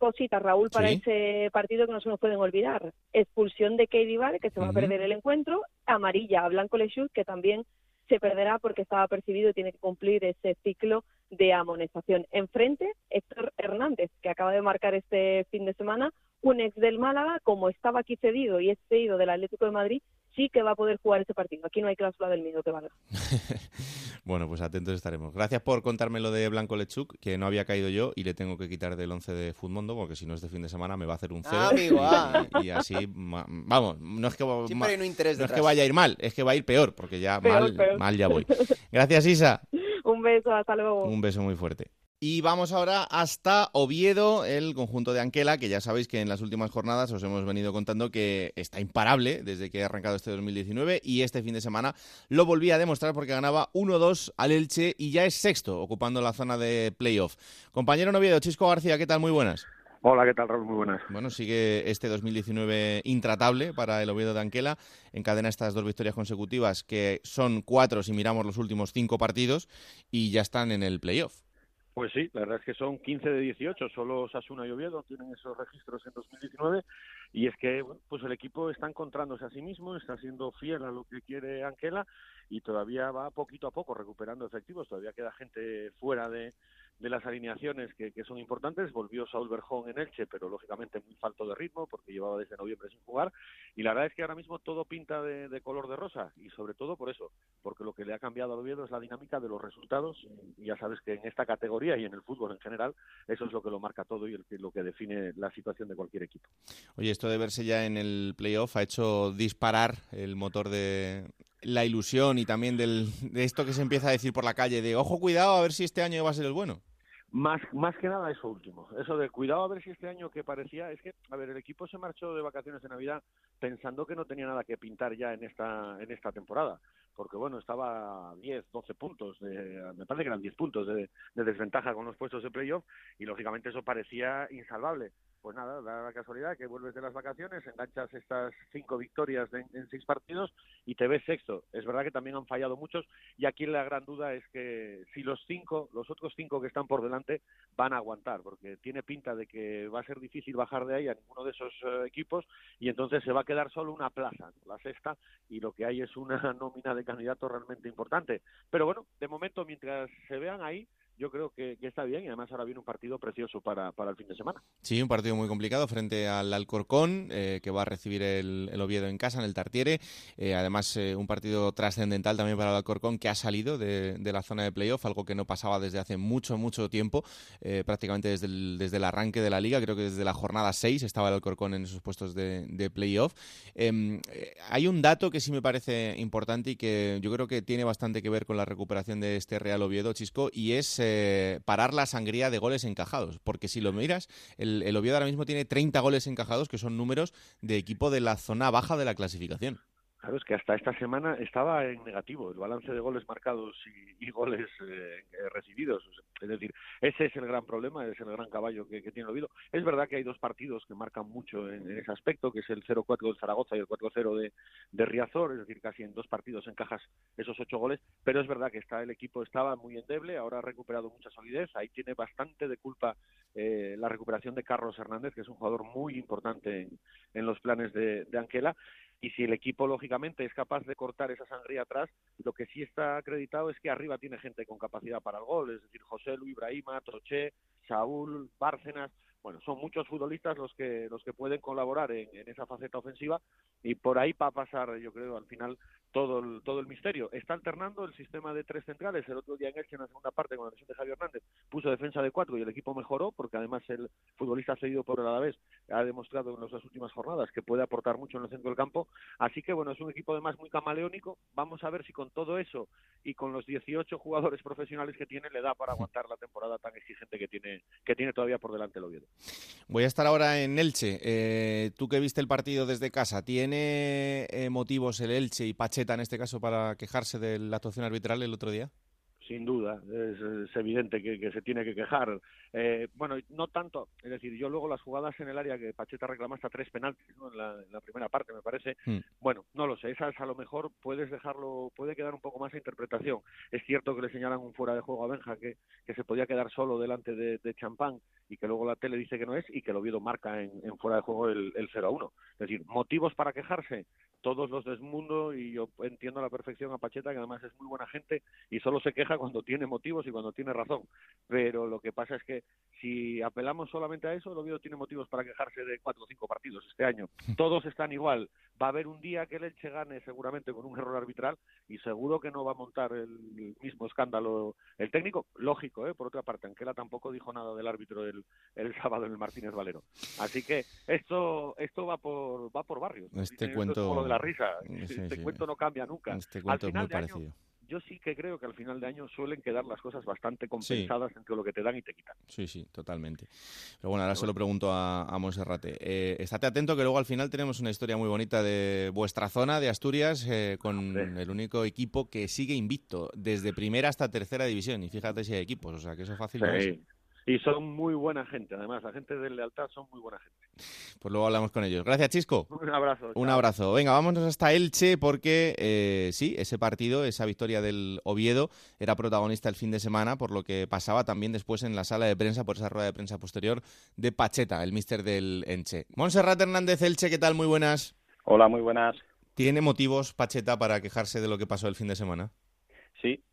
cositas, Raúl, para ese partido que no se nos pueden olvidar. Expulsión de Katie Vale, que se va a perder el encuentro. Amarilla a Blanco Lechut, que también se perderá porque estaba percibido y tiene que cumplir ese ciclo de amonestación. Enfrente, Héctor Hernández, que acaba de marcar este fin de semana, un ex del Málaga, como estaba aquí cedido y es cedido del Atlético de Madrid, sí que va a poder jugar ese partido. Aquí no hay cláusula del miedo que valga. bueno, pues atentos estaremos. Gracias por contarme lo de Blanco Lechuk, que no había caído yo y le tengo que quitar del 11 de Futmundo, porque si no este fin de semana me va a hacer un cero. Ah, y, así, vamos, no es que, no es que vaya a ir mal, es que va a ir peor, porque ya mal, mal ya voy. Gracias, Isa. un beso, hasta luego. Un beso muy fuerte. Y vamos ahora hasta Oviedo, el conjunto de Anquela, que ya sabéis que en las últimas jornadas os hemos venido contando que está imparable desde que ha arrancado este 2019 y este fin de semana lo volví a demostrar porque ganaba 1-2 al Elche y ya es sexto, ocupando la zona de playoff. Compañero Oviedo, Chisco García, ¿qué tal? Muy buenas. Hola, ¿qué tal, Raúl? Muy buenas. Bueno, sigue este 2019 intratable para el Oviedo de Anquela. Encadena estas dos victorias consecutivas, que son cuatro si miramos los últimos cinco partidos, y ya están en el playoff. Pues sí, la verdad es que son 15 de 18, solo Sasuna y Oviedo tienen esos registros en 2019 y es que pues el equipo está encontrándose a sí mismo, está siendo fiel a lo que quiere Anquela y todavía va poquito a poco recuperando efectivos, todavía queda gente fuera de, de las alineaciones que, son importantes. Volvió Saúl Berjón en Elche, pero lógicamente muy falto de ritmo porque llevaba desde noviembre sin jugar. Y la verdad es que ahora mismo todo pinta de, color de rosa y sobre todo por eso, porque lo que le ha cambiado al Oviedo es la dinámica de los resultados. Y ya sabes que en esta categoría y en el fútbol en general, eso es lo que lo marca todo y el lo que define la situación de cualquier equipo. Oye, esto de verse ya en el playoff ha hecho disparar el motor de, la ilusión y también del, de esto que se empieza a decir por la calle, de ojo, cuidado, a ver si este año va a ser el bueno. Más, más que nada eso último, eso de cuidado a ver si este año que parecía, es que, a ver, el equipo se marchó de vacaciones de Navidad pensando que no tenía nada que pintar ya en esta, en esta temporada, porque bueno, estaba a 10, 12 puntos, de, me parece que eran 10 puntos de, de desventaja con los puestos de playoff y lógicamente eso parecía insalvable pues nada, da la casualidad que vuelves de las vacaciones, enganchas estas cinco victorias en seis partidos y te ves sexto. Es verdad que también han fallado muchos y aquí la gran duda es que si los cinco, los otros cinco que están por delante van a aguantar, porque tiene pinta de que va a ser difícil bajar de ahí a ninguno de esos eh, equipos y entonces se va a quedar solo una plaza, la sexta, y lo que hay es una nómina de candidatos realmente importante. Pero bueno, de momento mientras se vean ahí, yo creo que, está bien y además ahora viene un partido precioso para, para, el fin de semana. Sí, un partido muy complicado frente al Alcorcón, eh, que va a recibir el, Oviedo en casa, en el Tartiere. Eh, además, eh, un partido trascendental también para el Alcorcón, que ha salido de, la zona de playoff, algo que no pasaba desde hace mucho, mucho tiempo, prácticamente desde el, desde el arranque de la liga, creo que desde la jornada 6 estaba el Alcorcón en esos puestos de, de playoff. Em, hay un dato que sí me parece importante y que yo creo que tiene bastante que ver con la recuperación de este Real Oviedo, Chisco, y es eh, parar la sangría de goles encajados. Porque si lo miras, el, Oviedo ahora mismo tiene 30 goles encajados, que son números de equipo de la zona baja de la clasificación. Claro, es que hasta esta semana estaba en negativo el balance de goles marcados y, goles eh, recibidos. Es decir, ese es el gran problema, es el gran caballo que, tiene el Oviedo. Es verdad que hay dos partidos que marcan mucho en, ese aspecto, que es el 0-4 del Zaragoza y el 4-0 de, de, Riazor, es decir, casi en dos partidos encajas esos ocho goles, pero es verdad que está el equipo estaba muy endeble, ahora ha recuperado mucha solidez, ahí tiene bastante de culpa eh, la recuperación de Carlos Hernández, que es un jugador muy importante en, los planes de, de Anquela, y si el equipo lógicamente es capaz de cortar esa sangría atrás, lo que sí está acreditado es que arriba tiene gente con capacidad para el gol, es decir, José Luis Ibrahima, Troché, Saúl, Bárcenas, bueno, son muchos futbolistas los que los que pueden colaborar en, esa faceta ofensiva y por ahí va a pasar, yo creo, al final todo el, todo el misterio. Está alternando el sistema de tres centrales. El otro día en Elche, en la segunda parte, con la lesión de Javier Hernández, puso defensa de cuatro y el equipo mejoró, porque además el futbolista cedido por el Alavés ha demostrado en las últimas jornadas que puede aportar mucho en el centro del campo. Así que, bueno, es un equipo además muy camaleónico. Vamos a ver si con todo eso y con los 18 jugadores profesionales que tiene le da para aguantar la temporada tan exigente que tiene, que tiene todavía por delante el Oviedo. Voy a estar ahora en Elche. Eh, tú que viste el partido desde casa, ¿tiene eh, motivos el Elche y Pacheta en este caso para quejarse de la actuación arbitral el otro día? sin duda, es, evidente que, se tiene que quejar. Eh, bueno, no tanto, es decir, yo luego las jugadas en el área que Pacheta reclama hasta tres penaltis en, la, primera parte, me parece. Mm. Bueno, no lo sé, esas a lo mejor puedes dejarlo, puede quedar un poco más a interpretación. Es cierto que le señalan un fuera de juego a Benja que, que se podía quedar solo delante de, Champán y que luego la tele dice que no es y que el Oviedo marca en, fuera de juego el, el 0 a 1. Es decir, motivos para quejarse, todos los del mundo y yo entiendo a la perfección a Pacheta que además es muy buena gente y solo se queja cuando tiene motivos y cuando tiene razón. Pero lo que pasa es que si apelamos solamente a eso, el Oviedo tiene motivos para quejarse de cuatro o cinco partidos este año. Todos están igual. Va a haber un día que el Elche gane seguramente con un error arbitral y seguro que no va a montar el mismo escándalo el técnico. Lógico, ¿eh? por otra parte, Anquela tampoco dijo nada del árbitro el, el sábado en el Martínez Valero. Así que esto esto va por va por barrios. Este cuento la risa. este cuento no cambia nunca. Este cuento es muy parecido. yo sí que creo que al final de año suelen quedar las cosas bastante compensadas entre lo que te dan y te quitan. Sí, sí, totalmente. Pero bueno, ahora se lo pregunto a, a Monserrate. Eh, estate atento que luego al final tenemos una historia muy bonita de vuestra zona, de Asturias, eh, con el único equipo que sigue invicto desde primera hasta tercera división. Y fíjate si hay equipos, o sea que eso fácil no es. Y son muy buena gente, además, la gente de lealtad son muy buena gente. Pues luego hablamos con ellos. Gracias, Chisco. Un abrazo. Un abrazo. Venga, vámonos hasta Elche porque eh, sí, ese partido, esa victoria del Oviedo era protagonista el fin de semana, por lo que pasaba también después en la sala de prensa, por esa rueda de prensa posterior, de Pacheta, el mister del Elche. Monserrat Hernández, Elche, ¿qué tal? Muy buenas. Hola, muy buenas. ¿Tiene motivos Pacheta para quejarse de lo que pasó el fin de semana? Sí,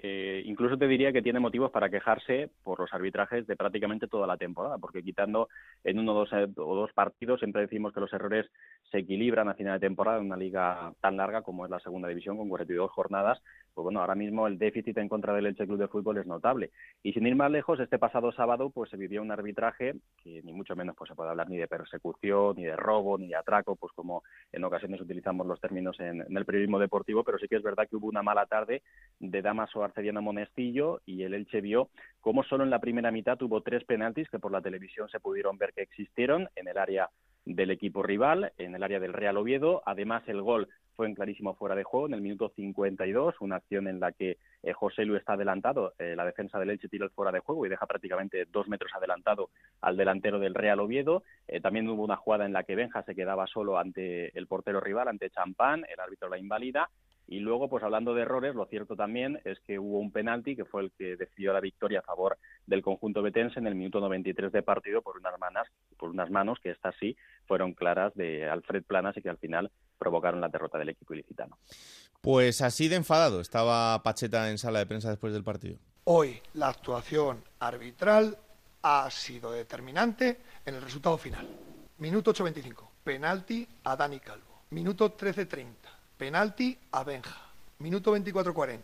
eh, incluso te diría que tiene motivos para quejarse por los arbitrajes de prácticamente toda la temporada, porque quitando en uno dos, eh, o dos partidos, siempre decimos que los errores se equilibran a final de temporada en una liga tan larga como es la segunda división, con 42 jornadas. Pues bueno, ahora mismo el déficit en contra del Elche Club de Fútbol es notable. Y sin ir más lejos, este pasado sábado pues se vivió un arbitraje que ni mucho menos pues se puede hablar ni de persecución, ni de robo, ni de atraco, pues como en ocasiones utilizamos los términos en, el periodismo deportivo, pero sí que es verdad que hubo una mala tarde de Damaso Arcediano Monestillo y el Elche vio cómo solo en la primera mitad tuvo tres penaltis que por la televisión se pudieron ver que existieron en el área del equipo rival, en el área del Real Oviedo. Además, el gol fue en clarísimo fuera de juego en el minuto 52, una acción en la que eh, José Lu está adelantado, eh, la defensa del Elche tira el fuera de juego y deja prácticamente dos metros adelantado al delantero del Real Oviedo. Eh, también hubo una jugada en la que Benja se quedaba solo ante el portero rival, ante Champán, el árbitro la invalida y luego, pues hablando de errores, lo cierto también es que hubo un penalti que fue el que decidió la victoria a favor del conjunto betense en el minuto 93 de partido por unas manos, por unas manos que estas sí fueron claras de Alfred Planas y que al final provocaron la derrota del equipo ilicitano. Pues así de enfadado estaba Pacheta en sala de prensa después del partido. Hoy la actuación arbitral ha sido determinante en el resultado final. Minuto 8.25, penalti a Dani Calvo. Minuto 13.30 Penalti a Benja. Minuto 24-40.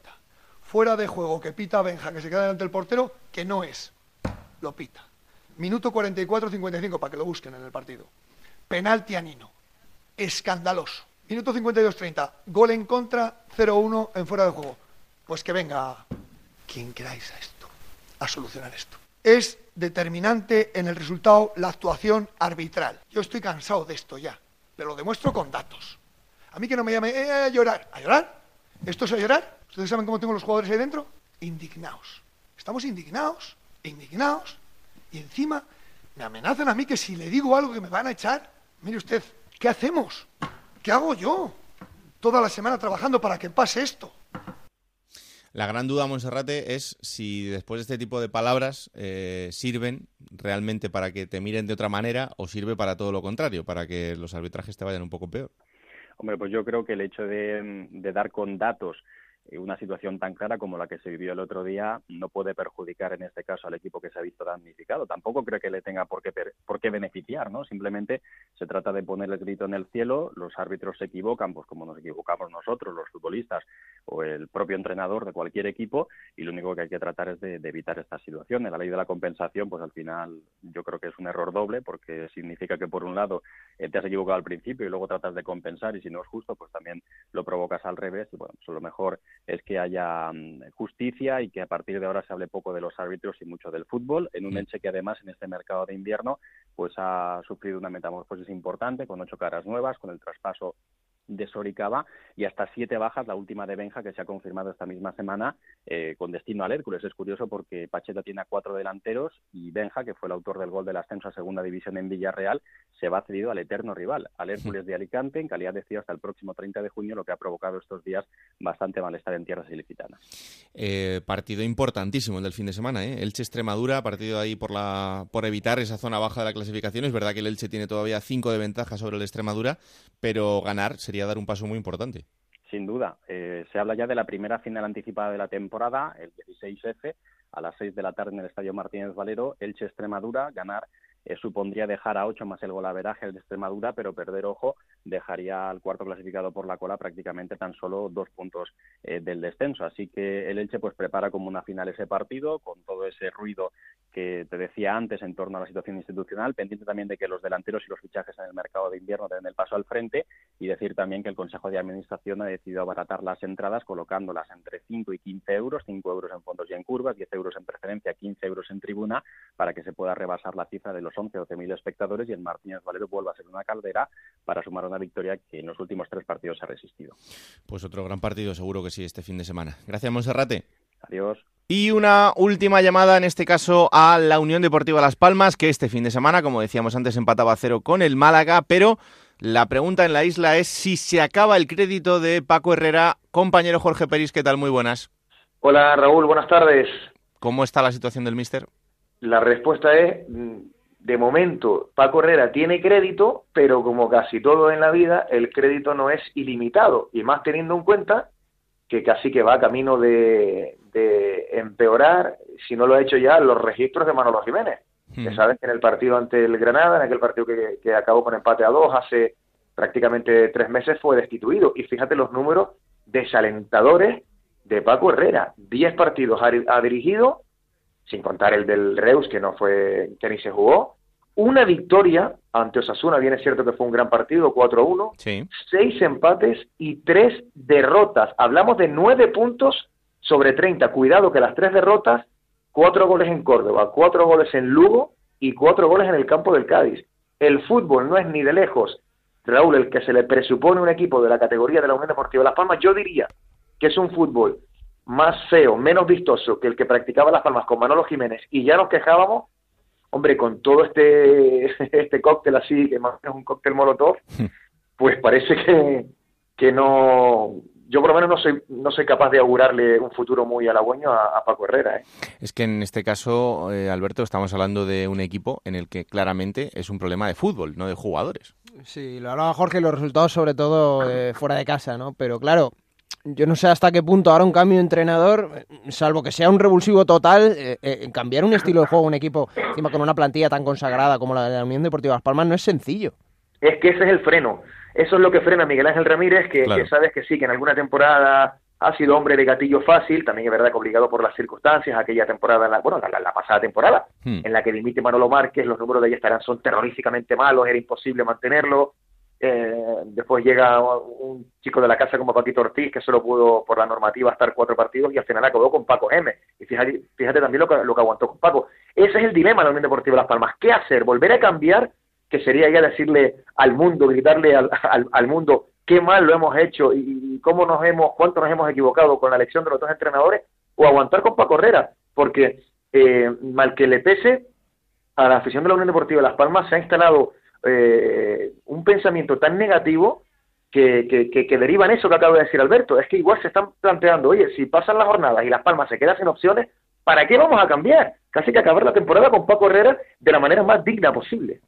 Fuera de juego que pita a Benja, que se queda delante del portero, que no es. Lo pita. Minuto 44-55, para que lo busquen en el partido. Penalti a Nino. Escandaloso. Minuto 52-30. Gol en contra, 0-1 en fuera de juego. Pues que venga quien queráis a esto, a solucionar esto. Es determinante en el resultado la actuación arbitral. Yo estoy cansado de esto ya, pero lo demuestro con datos. A mí que no me llame eh, a llorar. ¿A llorar? ¿Esto es a llorar? ¿Ustedes saben cómo tengo los jugadores ahí dentro? Indignados. Estamos indignados, indignados, y encima me amenazan a mí que si le digo algo que me van a echar. Mire usted, ¿qué hacemos? ¿Qué hago yo? Toda la semana trabajando para que pase esto. La gran duda, Monserrate, es si después de este tipo de palabras eh, sirven realmente para que te miren de otra manera o sirve para todo lo contrario, para que los arbitrajes te vayan un poco peor. Hombre, pues yo creo que el hecho de, de dar con datos una situación tan clara como la que se vivió el otro día no puede perjudicar en este caso al equipo que se ha visto damnificado. Tampoco creo que le tenga por qué, por qué beneficiar, ¿no? Simplemente se trata de poner el grito en el cielo, los árbitros se equivocan, pues como nos equivocamos nosotros, los futbolistas o el propio entrenador de cualquier equipo, y lo único que hay que tratar es de, evitar esta situación. En la ley de la compensación, pues al final yo creo que es un error doble, porque significa que por un lado eh, te has equivocado al principio y luego tratas de compensar, y si no es justo, pues también lo provocas al revés, y bueno, pues lo mejor es que haya mm, justicia y que a partir de ahora se hable poco de los árbitros y mucho del fútbol, en un Elche que además en este mercado de invierno pues ha sufrido una metamorfosis importante con ocho caras nuevas, con el traspaso de Soricaba y hasta siete bajas, la última de Benja que se ha confirmado esta misma semana eh, con destino al Hércules. Es curioso porque Pacheta tiene a cuatro delanteros y Benja, que fue el autor del gol del ascenso a segunda división en Villarreal, se va cedido al eterno rival, al Hércules de Alicante, en calidad de cedido hasta el próximo 30 de junio, lo que ha provocado estos días bastante malestar en tierras ilicitanas. Eh, partido importantísimo el del fin de semana, ¿eh? Elche-Extremadura, partido ahí por, la, por evitar esa zona baja de la clasificación. Es verdad que el Elche tiene todavía cinco de ventaja sobre el Extremadura, pero ganar sería dar un paso muy importante. Sin duda. Eh, se habla ya de la primera final anticipada de la temporada, el 16F, a las 6 de la tarde en el Estadio Martínez Valero, Elche Extremadura, ganar eh, supondría dejar a 8 más el golaveraje de Extremadura, pero perder ojo dejaría al cuarto clasificado por la cola prácticamente tan solo dos puntos eh, del descenso. Así que el Elche pues prepara como una final ese partido, con todo ese ruido que te decía antes en torno a la situación institucional, pendiente también de que los delanteros y los fichajes en el mercado de invierno den el paso al frente y decir también que el Consejo de Administración ha decidido abaratar las entradas colocándolas entre 5 y 15 euros, 5 euros en fondos y en curvas, 10 euros en preferencia, 15 euros en tribuna, para que se pueda rebasar la cifra de los 11 o 12 mil espectadores y el Martínez Valero vuelva a ser una caldera para sumar una victoria que en los últimos tres partidos ha resistido. Pues otro gran partido seguro que sí este fin de semana. Gracias, Monserrate. Adiós. Y una última llamada, en este caso a la Unión Deportiva Las Palmas, que este fin de semana, como decíamos antes, empataba a cero con el Málaga, pero la pregunta en la isla es si se acaba el crédito de Paco Herrera. Compañero Jorge Peris, ¿qué tal? Muy buenas. Hola Raúl, buenas tardes. ¿Cómo está la situación del Mister? La respuesta es, de momento, Paco Herrera tiene crédito, pero como casi todo en la vida, el crédito no es ilimitado, y más teniendo en cuenta que casi que va camino de, de empeorar, si no lo ha hecho ya, los registros de Manolo Jiménez. Que hmm. sabes que en el partido ante el Granada, en aquel partido que, acabó con empate a dos hace prácticamente tres meses, fue destituido. Y fíjate los números desalentadores de Paco Herrera. Diez partidos ha, dirigido, sin contar el del Reus, que no fue, que ni se jugó. Una victoria ante Osasuna, bien es cierto que fue un gran partido, 4-1. Seis empates y tres derrotas. Hablamos de nueve puntos sobre 30. Cuidado que las tres derrotas, cuatro goles en Córdoba, cuatro goles en Lugo y cuatro goles en el campo del Cádiz. El fútbol no es ni de lejos, Raúl, el que se le presupone un equipo de la categoría de la Unión Deportiva Las Palmas. Yo diría que es un fútbol más feo, menos vistoso que el que practicaba Las Palmas con Manolo Jiménez y ya nos quejábamos, hombre, con todo este, este cóctel así, que más es un cóctel molotov, pues parece que, que no, yo por lo menos no soy, no soy capaz de augurarle un futuro muy halagüeño a, Paco Herrera. ¿eh? Es que en este caso, eh, Alberto, estamos hablando de un equipo en el que claramente es un problema de fútbol, no de jugadores. Sí, lo hablaba Jorge, los resultados sobre todo eh, fuera de casa, ¿no? Pero claro, yo no sé hasta qué punto ahora un cambio de entrenador, salvo que sea un revulsivo total, cambiar un estilo de juego, un equipo encima con una plantilla tan consagrada como la de la Unión Deportiva Las Palmas no es sencillo. Es que ese es el freno. Eso es lo que frena a Miguel Ángel Ramírez, que, sabes que sí, que en alguna temporada ha sido hombre de gatillo fácil, también es verdad que obligado por las circunstancias, aquella temporada, la, bueno, la, pasada temporada, hmm. en la que dimite Manolo Márquez, los números de ahí estarán son terroríficamente malos, era imposible mantenerlo. Eh, después llega un chico de la casa como Paquito Ortiz, que solo pudo por la normativa estar cuatro partidos y al final acabó con Paco M. Y fíjate, también lo que, lo que aguantó con Paco. Ese es el dilema de la Unión Deportiva Las Palmas. ¿Qué hacer? ¿Volver a cambiar? que sería ya decirle al mundo, gritarle al, al, mundo, qué mal lo hemos hecho y, cómo nos hemos, cuánto nos hemos equivocado con la elección de los dos entrenadores, o aguantar con Paco Herrera, porque eh, mal que le pese, a la afición de la Unión Deportiva de Las Palmas se ha instalado eh, un pensamiento tan negativo que, que, deriva en eso que acaba de decir Alberto. Es que igual se están planteando, oye, si pasan las jornadas y Las Palmas se quedan sin opciones, ¿para qué vamos a cambiar? Casi que acabar la temporada con Paco Herrera de la manera más digna posible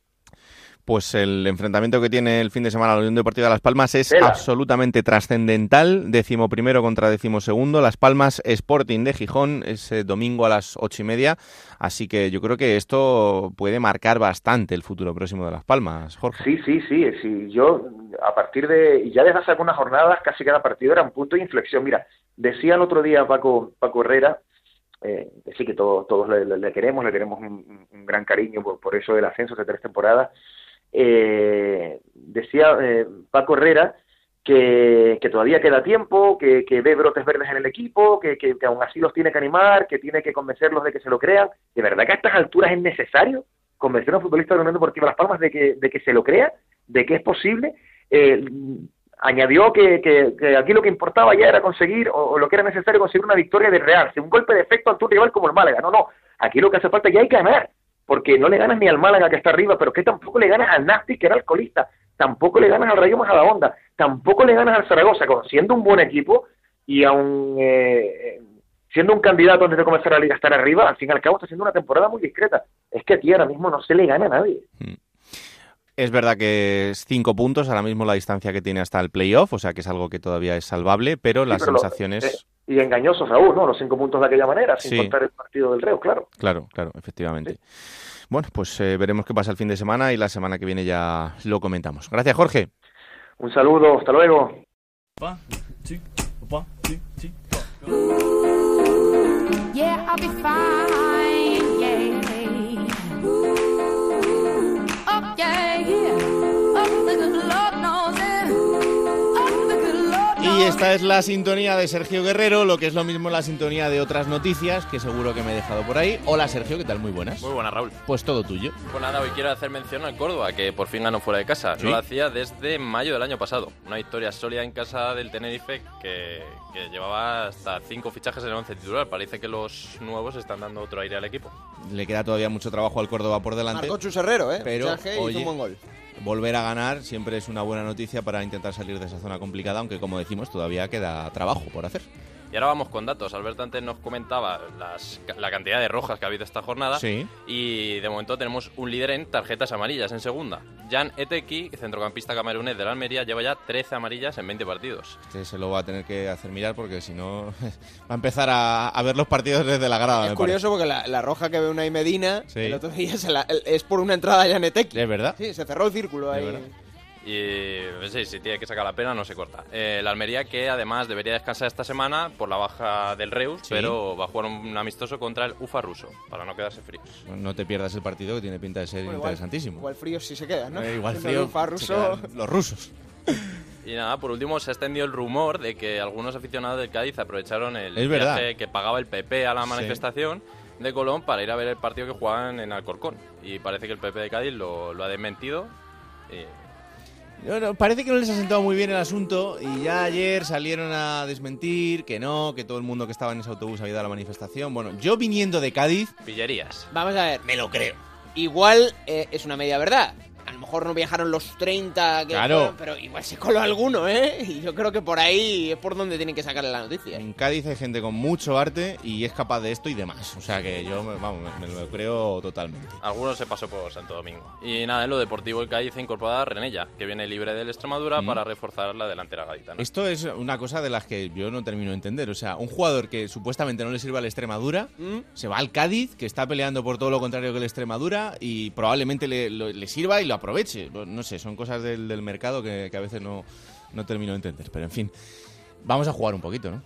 pues el enfrentamiento que tiene el fin de semana la Unión Deportiva de Las Palmas es absolutamente trascendental. Décimo primero contra décimo segundo. Las Palmas Sporting de Gijón ese domingo a las ocho y media. Así que yo creo que esto puede marcar bastante el futuro próximo de Las Palmas, Jorge. Sí, sí, sí. sí. Yo, a partir de. Ya desde hace algunas jornadas, casi cada partido era un punto de inflexión. Mira, decía el otro día Paco, Paco Herrera. Eh, sí que todos, todos le, queremos, le queremos un, gran cariño por, por eso del ascenso de tres temporadas, eh, decía eh, Paco Herrera que, todavía queda tiempo, que, ve brotes verdes en el equipo, que, que, aún así los tiene que animar, que tiene que convencerlos de que se lo crean. ¿De verdad que a estas alturas es necesario convencer a un futbolista de la Unión Deportiva Las Palmas de que, que se lo crea, de que es posible? Eh, añadió que, que, aquí lo que importaba ya era conseguir, o, lo que era necesario conseguir una victoria de Real, un golpe de efecto ante un rival como el Málaga. No, no, aquí lo que hace falta ya hay que ganar porque no le ganas ni al Málaga que está arriba, pero que tampoco le ganas al Nasti que era alcoholista, tampoco le ganas al Rayo Majadahonda, tampoco le ganas al Zaragoza, siendo un buen equipo y aún eh, siendo un candidato antes de comenzar la liga estar arriba, al fin y al cabo está haciendo una temporada muy discreta. Es que aquí ahora mismo no se le gana a nadie. Mm. Es verdad que es cinco puntos, ahora mismo la distancia que tiene hasta el playoff, o sea que es algo que todavía es salvable, pero las sensaciones... Eh, y engañosos aún, ¿no? Los cinco puntos de aquella manera, sin contar el partido del Reo, claro. Claro, claro, efectivamente. Bueno, pues eh, veremos qué pasa el fin de semana y la semana que viene ya lo comentamos. Gracias, Jorge. Un saludo, hasta luego. Y esta es la sintonía de Sergio Guerrero, lo que es lo mismo la sintonía de otras noticias que seguro que me he dejado por ahí. Hola Sergio, ¿qué tal? Muy buenas. Muy buenas, Raúl. Pues todo tuyo. Pues nada, hoy quiero hacer mención al Córdoba, que por fin ganó fuera de casa. No lo hacía desde mayo del año pasado. Una victoria sólida en casa del Tenerife que, llevaba hasta cinco fichajes en el once titular. Parece que los nuevos están dando otro aire al equipo. Le queda todavía mucho trabajo al Córdoba por delante. Marcó Herrero, ¿eh? Pero, un buen gol volver a ganar siempre es una buena noticia para intentar salir de esa zona complicada, aunque como decimos todavía queda trabajo por hacer. Y ahora vamos con datos. Alberto antes nos comentaba la cantidad de rojas que ha habido esta jornada. Sí. Y de momento tenemos un líder en tarjetas amarillas en segunda. Jan Eteki, centrocampista camerunés de la Almería, lleva ya 13 amarillas en 20 partidos. Este se lo va a tener que hacer mirar porque si no va a empezar a, ver los partidos desde la grada. Es curioso porque la, roja que ve una y Medina el otro día es por una entrada a Jan Eteki. ¿Es verdad? Sí, se cerró el círculo ahí. Y pues sí, si tiene que sacar la pena, no se corta. Eh, la Almería, que además debería descansar esta semana por la baja del Reus, pero va a jugar un amistoso contra el UFA ruso, para no quedarse fríos. No te pierdas el partido, que tiene pinta de ser interesantísimo. Igual, fríos sí se quedan, ¿no? Eh, igual frío. ruso. Los rusos. Y nada, por último se ha extendido el rumor de que algunos aficionados del Cádiz aprovecharon el viaje que pagaba el PP a la manifestación de Colón para ir a ver el partido que jugaban en Alcorcón. Y parece que el PP de Cádiz lo, lo ha desmentido. Y parece que no les ha sentado muy bien el asunto y ya ayer salieron a desmentir que no, que todo el mundo que estaba en ese autobús había ido a la manifestación. Bueno, yo viniendo de Cádiz... Pillerías. Vamos a ver. Me lo creo. Igual eh, es una media verdad lo mejor no viajaron los 30 que claro. pero igual se coló alguno, ¿eh? Y yo creo que por ahí es por donde tienen que sacarle la noticia. En Cádiz hay gente con mucho arte y es capaz de esto y demás. O sea que yo, vamos, me, lo creo totalmente. Algunos se pasó por Santo Domingo. Y nada, en lo deportivo el Cádiz ha incorporado a Renella, que viene libre del Extremadura para reforzar la delantera gaditana. Esto es una cosa de las que yo no termino de entender. O sea, un jugador que supuestamente no le sirve al Extremadura, ¿Mm? se va al Cádiz, que está peleando por todo lo contrario que el Extremadura y probablemente le, le sirva y lo aproveche no sé, son cosas del, mercado que, a veces no, no termino de entender. Pero en fin, vamos a jugar un poquito, ¿no?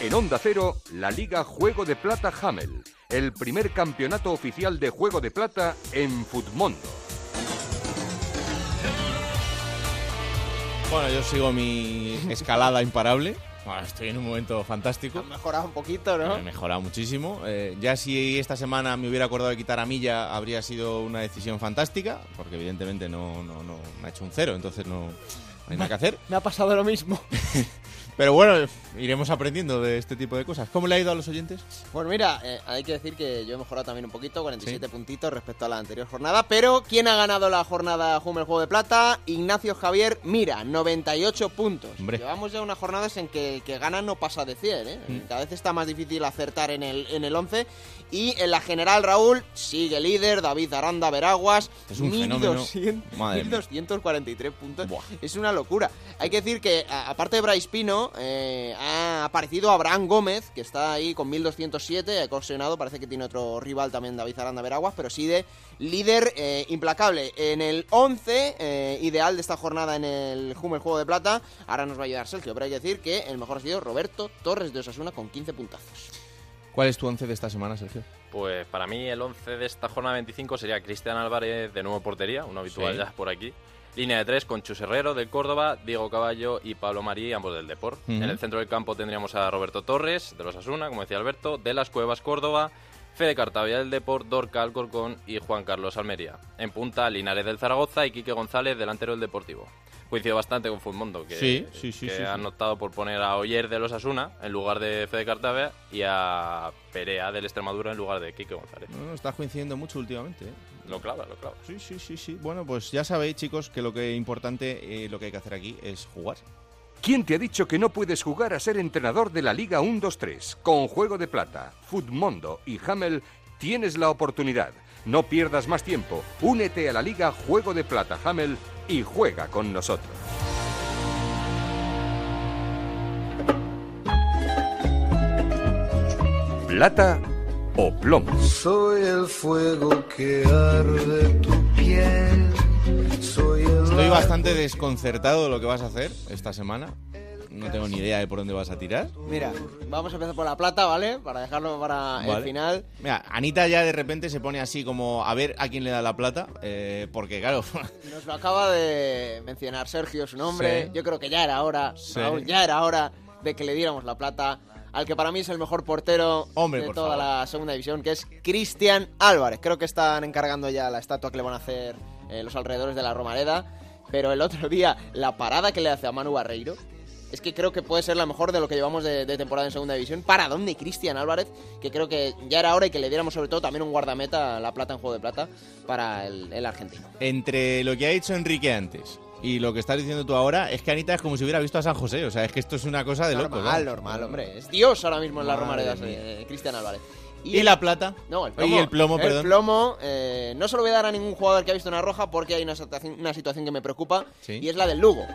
En Onda Cero, la Liga Juego de Plata Hamel, el primer campeonato oficial de Juego de Plata en Futmundo. Bueno, yo sigo mi escalada imparable estoy en un momento fantástico. Ha mejorado un poquito, ¿no? He mejorado muchísimo. Eh, ya si esta semana me hubiera acordado de quitar a Milla, habría sido una decisión fantástica, porque evidentemente no, no, no me ha hecho un cero, entonces no, no hay nada que hacer. Me ha pasado lo mismo. Pero bueno, iremos aprendiendo de este tipo de cosas. ¿Cómo le ha ido a los oyentes? Pues mira, eh, hay que decir que yo he mejorado también un poquito, 47 puntitos respecto a la anterior jornada. Pero ¿quién ha ganado la jornada Hummel Juego de Plata? Ignacio Javier Mira, 98 puntos. Llevamos ya unas jornadas en que el que gana no pasa de 100, ¿eh? Mm. Cada vez está más difícil acertar en el, en el 11. Y en la general, Raúl, sigue líder, David Aranda Veraguas, es un 1200, 1243 puntos. Es una locura. Hay que decir que, aparte de Bryce Pino, eh, ha aparecido Abraham Gómez, que está ahí con 1207, ha colisionado, parece que tiene otro rival también, David Aranda Veraguas, pero sí de líder eh, implacable. En el 11, eh, ideal de esta jornada en el Hummel Juego de Plata, ahora nos va a ayudar Sergio, pero hay que decir que el mejor ha sido Roberto Torres de Osasuna con 15 puntazos. ¿Cuál es tu once de esta semana, Sergio? Pues para mí el once de esta jornada 25 sería Cristian Álvarez de nuevo portería, un habitual ya por aquí. Línea de tres con Chus Herrero del Córdoba, Diego Caballo y Pablo Marí, ambos del Deport. En el centro del campo tendríamos a Roberto Torres, de los Asuna, como decía Alberto, de las Cuevas Córdoba, Fede Cartavia del Deport, Dorca Alcorcón y Juan Carlos Almería. En punta, Linares del Zaragoza y Quique González, delantero del Deportivo coincido bastante con Futmundo, que, sí, sí, sí, que han optado por poner a Oyer de los Asuna en lugar de Fede Cartavia y a Perea del Extremadura en lugar de Quique González. No, está coincidiendo mucho últimamente. ¿eh? Lo clava, lo clava. Sí, sí, sí, sí. Bueno, pues ya sabéis, chicos, que lo que es importante, eh, lo que hay que hacer aquí es jugar. ¿Quién te ha dicho que no puedes jugar a ser entrenador de la Liga 1-2-3? Con Juego de Plata, Futmundo y Hamel tienes la oportunidad. No pierdas más tiempo. Únete a la Liga Juego de Plata Hamel y juega con nosotros. Plata o plomo. Soy el fuego que arde tu piel. Soy Estoy bastante desconcertado de lo que vas a hacer esta semana no tengo ni idea de por dónde vas a tirar. Mira, vamos a empezar por la plata, ¿vale? Para dejarlo para el final. Mira, Anita ya de repente se pone así como a ver a quién le da la plata, eh, porque claro... Nos lo acaba de mencionar Sergio, su nombre. Yo creo que ya era hora, ya era hora de que le diéramos la plata al que para mí es el mejor portero de toda la segunda división, que es Cristian Álvarez. Creo que están encargando ya la estatua que le van a hacer eh, los alrededores de la Romareda. Pero el otro día, la parada que le hace a Manu Barreiro, es que creo que puede ser la mejor de lo que llevamos de, temporada en segunda división. ¿Para dónde Cristian Álvarez? Que creo que ya era hora y que le diéramos sobre todo también un guardameta, la plata en juego de plata, para el, argentino. Entre lo que ha dicho Enrique antes y lo que estás diciendo tú ahora es que Anita es como si hubiera visto a San José. O sea, es que esto es una cosa de loco. Normal, normal, hombre. Es Dios ahora mismo en la Romareda, eh, Cristian Álvarez. ¿Y, la plata? No, el plomo. Y el plomo, perdón. El plomo, eh, no se lo voy a dar a ningún jugador que ha visto una roja porque hay una situación, una situación que me preocupa y es la del Lugo.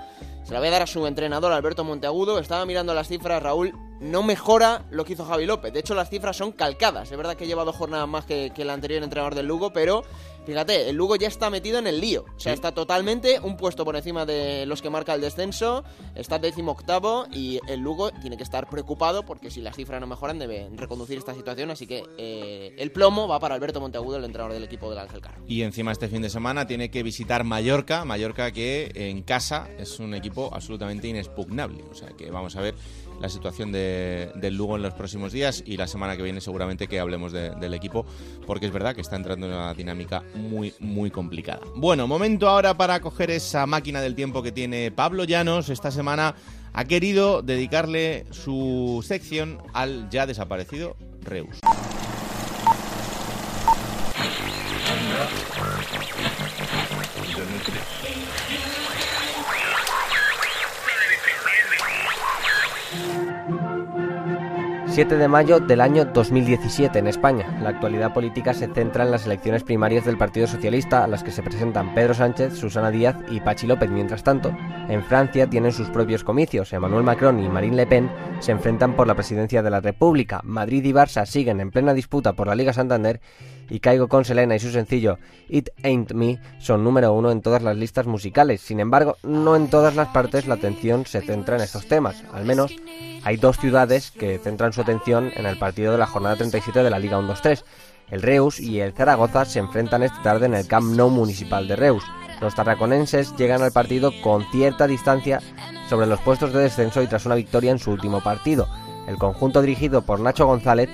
Se la voy a dar a su entrenador, Alberto Monteagudo. Estaba mirando las cifras, Raúl. No mejora lo que hizo Javi López. De hecho, las cifras son calcadas. Es verdad que lleva dos jornadas más que, que el anterior entrenador del Lugo, pero Fíjate, el Lugo ya está metido en el lío. O sea, está totalmente un puesto por encima de los que marca el descenso. Está décimo octavo y el Lugo tiene que estar preocupado porque si las cifras no mejoran debe reconducir esta situación. Así que eh, el plomo va para Alberto Monteagudo, el entrenador del equipo del Ángel Carro. Y encima este fin de semana tiene que visitar Mallorca. Mallorca que en casa es un equipo absolutamente inexpugnable. O sea que vamos a ver la situación de, del Lugo en los próximos días y la semana que viene seguramente que hablemos del equipo porque es verdad que está entrando en una dinámica muy muy complicada. Bueno, momento ahora para coger esa máquina del tiempo que tiene Pablo Llanos esta semana ha querido dedicarle su sección al ya desaparecido Reus. 7 de mayo del año 2017 en España. La actualidad política se centra en las elecciones primarias del Partido Socialista a las que se presentan Pedro Sánchez, Susana Díaz y Pachi López. Mientras tanto, en Francia tienen sus propios comicios. Emmanuel Macron y Marine Le Pen se enfrentan por la presidencia de la República. Madrid y Barça siguen en plena disputa por la Liga Santander y Caigo con Selena y su sencillo It Ain't Me son número uno en todas las listas musicales. Sin embargo, no en todas las partes la atención se centra en estos temas. Al menos hay dos ciudades que centran su atención en el partido de la jornada 37 de la Liga 1-2-3. El Reus y el Zaragoza se enfrentan esta tarde en el Camp Nou Municipal de Reus. Los tarraconenses llegan al partido con cierta distancia sobre los puestos de descenso y tras una victoria en su último partido. El conjunto dirigido por Nacho González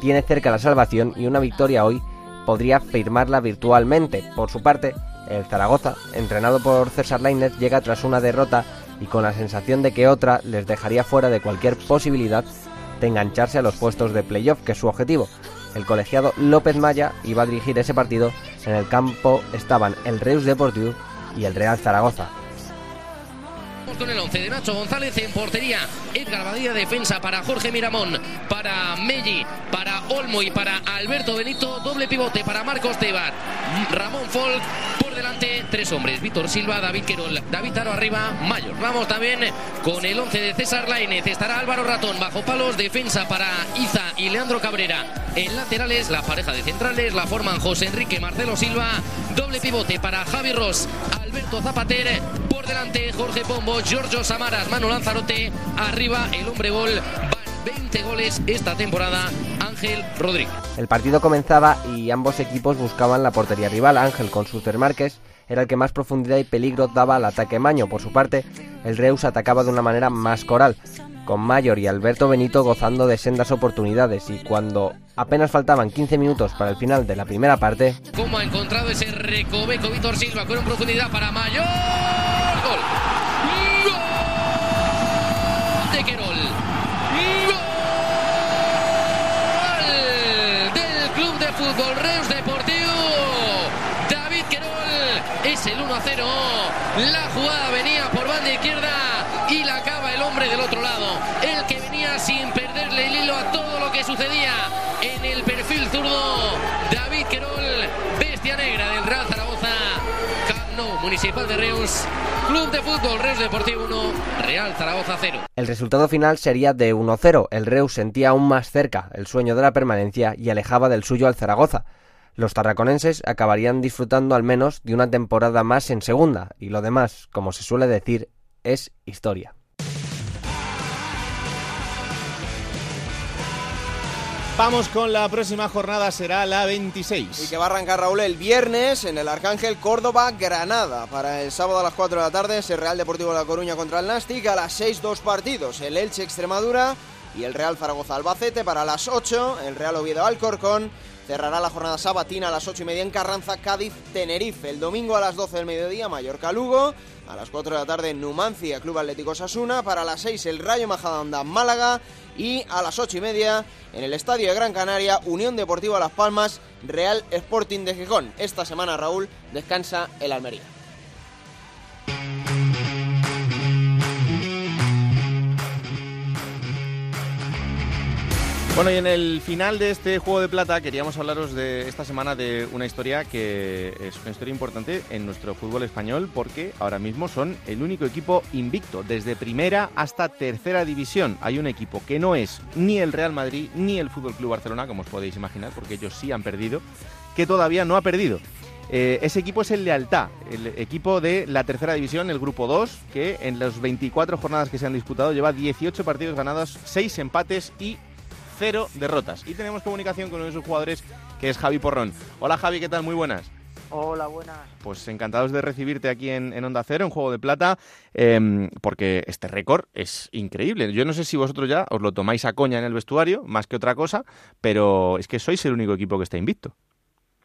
tiene cerca la salvación y una victoria hoy podría firmarla virtualmente. Por su parte, el Zaragoza, entrenado por César Lainez, llega tras una derrota y con la sensación de que otra les dejaría fuera de cualquier posibilidad de engancharse a los puestos de playoff, que es su objetivo. El colegiado López Maya iba a dirigir ese partido. En el campo estaban el Reus Deportivo y el Real Zaragoza con el 11 de Nacho González en portería. Edgar Badía, defensa para Jorge Miramón, para Melli, para Olmo y para Alberto Benito. Doble pivote para Marcos Tebar. Ramón Folk por delante, tres hombres. Víctor Silva, David Querol, David Aro arriba, Mayor. Vamos también con el 11 de César Lainez. Estará Álvaro Ratón bajo palos. Defensa para Iza y Leandro Cabrera. En laterales, la pareja de centrales la forman José Enrique Marcelo Silva. Doble pivote para Javi Ross, Alberto Zapater. Por delante, Jorge Pombo, Giorgio Samaras, Manu Lanzarote. Arriba, el hombre gol. Van 20 goles esta temporada. Ángel Rodríguez. El partido comenzaba y ambos equipos buscaban la portería rival. Ángel con sus Márquez era el que más profundidad y peligro daba al ataque Maño. Por su parte, el Reus atacaba de una manera más coral, con Mayor y Alberto Benito gozando de sendas oportunidades y cuando apenas faltaban 15 minutos para el final de la primera parte... ¿Cómo ha encontrado ese recoveco Víctor Silva con profundidad para Mayor? ¡Gol! ¡Gol! De Querol. ¡Gol! Del Club de Fútbol Reus Deportivo. David Querol es el 1 a 0. La jugada venía por banda izquierda y la acaba el hombre del otro lado. El que venía sin perderle el hilo a todo lo que sucedía Municipal de Reus. Club de Fútbol Reus Deportivo 1, Real Zaragoza 0. El resultado final sería de 1-0. El Reus sentía aún más cerca el sueño de la permanencia y alejaba del suyo al Zaragoza. Los tarraconenses acabarían disfrutando al menos de una temporada más en segunda y lo demás, como se suele decir, es historia. Vamos con la próxima jornada, será la 26. Y que va a arrancar Raúl el viernes en el Arcángel Córdoba Granada. Para el sábado a las 4 de la tarde es el Real Deportivo de La Coruña contra el Nastic. A las 6 dos partidos, el Elche Extremadura y el Real Zaragoza Albacete. Para las 8 el Real Oviedo Alcorcón. Cerrará la jornada sabatina a las 8 y media en Carranza, Cádiz, Tenerife. El domingo a las 12 del mediodía, Mallorca Lugo. A las 4 de la tarde, Numancia, Club Atlético Sasuna. Para las 6, el Rayo Majadahonda, Málaga. Y a las 8 y media, en el Estadio de Gran Canaria, Unión Deportiva Las Palmas, Real Sporting de Gijón. Esta semana, Raúl, descansa el Almería. Bueno, y en el final de este Juego de Plata queríamos hablaros de esta semana de una historia que es una historia importante en nuestro fútbol español porque ahora mismo son el único equipo invicto, desde primera hasta tercera división. Hay un equipo que no es ni el Real Madrid ni el Fútbol Club Barcelona, como os podéis imaginar, porque ellos sí han perdido, que todavía no ha perdido. Eh, ese equipo es el Lealtad, el equipo de la tercera división, el grupo 2, que en las 24 jornadas que se han disputado lleva 18 partidos ganados, 6 empates y cero derrotas. Y tenemos comunicación con uno de sus jugadores, que es Javi Porrón. Hola Javi, ¿qué tal? Muy buenas. Hola, buenas. Pues encantados de recibirte aquí en, Onda Cero, en Juego de Plata, em, porque este récord es increíble. Yo no sé si vosotros ya os lo tomáis a coña en el vestuario, más que otra cosa, pero es que sois el único equipo que está invicto.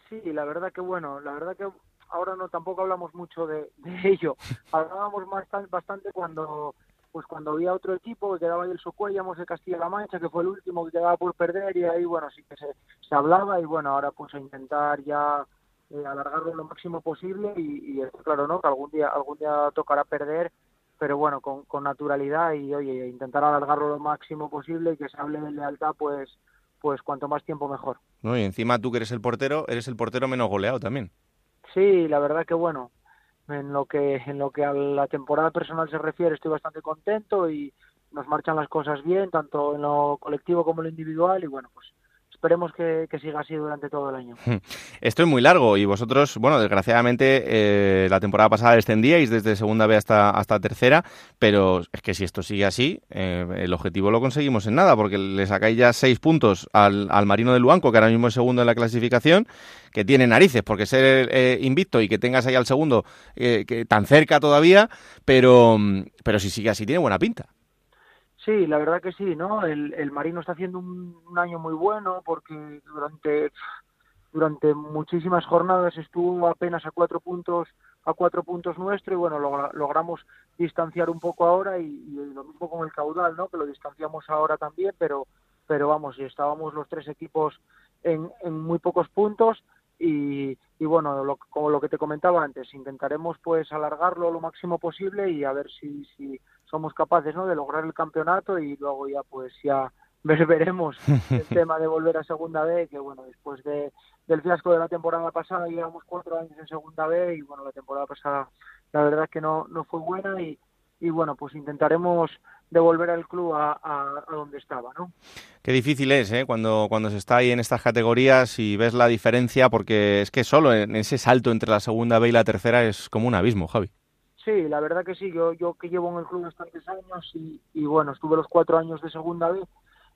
Sí, la verdad que bueno, la verdad que ahora no tampoco hablamos mucho de, de ello. Hablábamos más, bastante cuando pues cuando había otro equipo que quedaba ahí el Socuellamos de Castilla-La Mancha, que fue el último que quedaba por perder, y ahí, bueno, sí que se, se hablaba, y bueno, ahora pues a intentar ya eh, alargarlo lo máximo posible, y, y claro, ¿no?, que algún día, algún día tocará perder, pero bueno, con, con naturalidad, y oye, intentar alargarlo lo máximo posible, y que se hable de lealtad, pues, pues cuanto más tiempo mejor. No, y encima tú que eres el portero, eres el portero menos goleado también. Sí, la verdad que bueno, en lo que en lo que a la temporada personal se refiere estoy bastante contento y nos marchan las cosas bien tanto en lo colectivo como en lo individual y bueno pues esperemos que, siga así durante todo el año. Esto es muy largo y vosotros, bueno, desgraciadamente eh, la temporada pasada descendíais desde segunda B hasta, tercera, pero es que si esto sigue así, eh, el objetivo lo conseguimos en nada, porque le sacáis ya seis puntos al, al Marino de Luanco, que ahora mismo es segundo en la clasificación, que tiene narices, porque ser eh, invicto y que tengas ahí al segundo que tan cerca todavía, pero, pero si sigue así tiene buena pinta. Sí, la verdad que sí, ¿no? El, el Marino está haciendo un, año muy bueno porque durante durante muchísimas jornadas estuvo apenas a cuatro puntos a cuatro puntos nuestro y bueno logramos distanciar un poco ahora y, lo mismo con el caudal, ¿no? Que lo distanciamos ahora también, pero pero vamos, y estábamos los tres equipos en, en muy pocos puntos y, y bueno, lo, como lo que te comentaba antes, intentaremos pues alargarlo lo máximo posible y a ver si, si somos capaces ¿no? de lograr el campeonato y luego ya pues ya veremos el tema de volver a segunda B, que bueno, después de, del fiasco de la temporada pasada llevamos cuatro años en segunda B y bueno, la temporada pasada la verdad que no, no fue buena y, y bueno, pues intentaremos devolver al club a, a, donde estaba, ¿no? Qué difícil es, ¿eh? Cuando, cuando se está ahí en estas categorías y ves la diferencia, porque es que solo en ese salto entre la segunda B y la tercera es como un abismo, Javi. Sí, la verdad que sí. Yo, yo que llevo en el club bastantes años y, y bueno, estuve los cuatro años de segunda B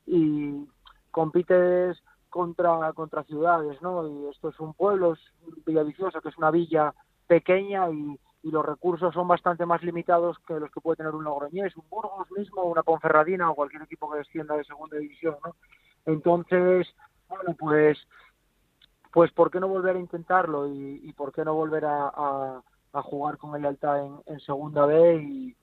y compites contra, contra ciudades, ¿no? Y esto es un pueblo, es Villaviciosa, que es una villa pequeña y, y los recursos son bastante más limitados que los que puede tener un Logroñés, un Burgos mismo, una Ponferradina o cualquier equipo que descienda de segunda división, ¿no? Entonces, bueno, pues, pues ¿por qué no volver a intentarlo y, y por qué no volver a, jugar con el Lealtad en, en segunda B y,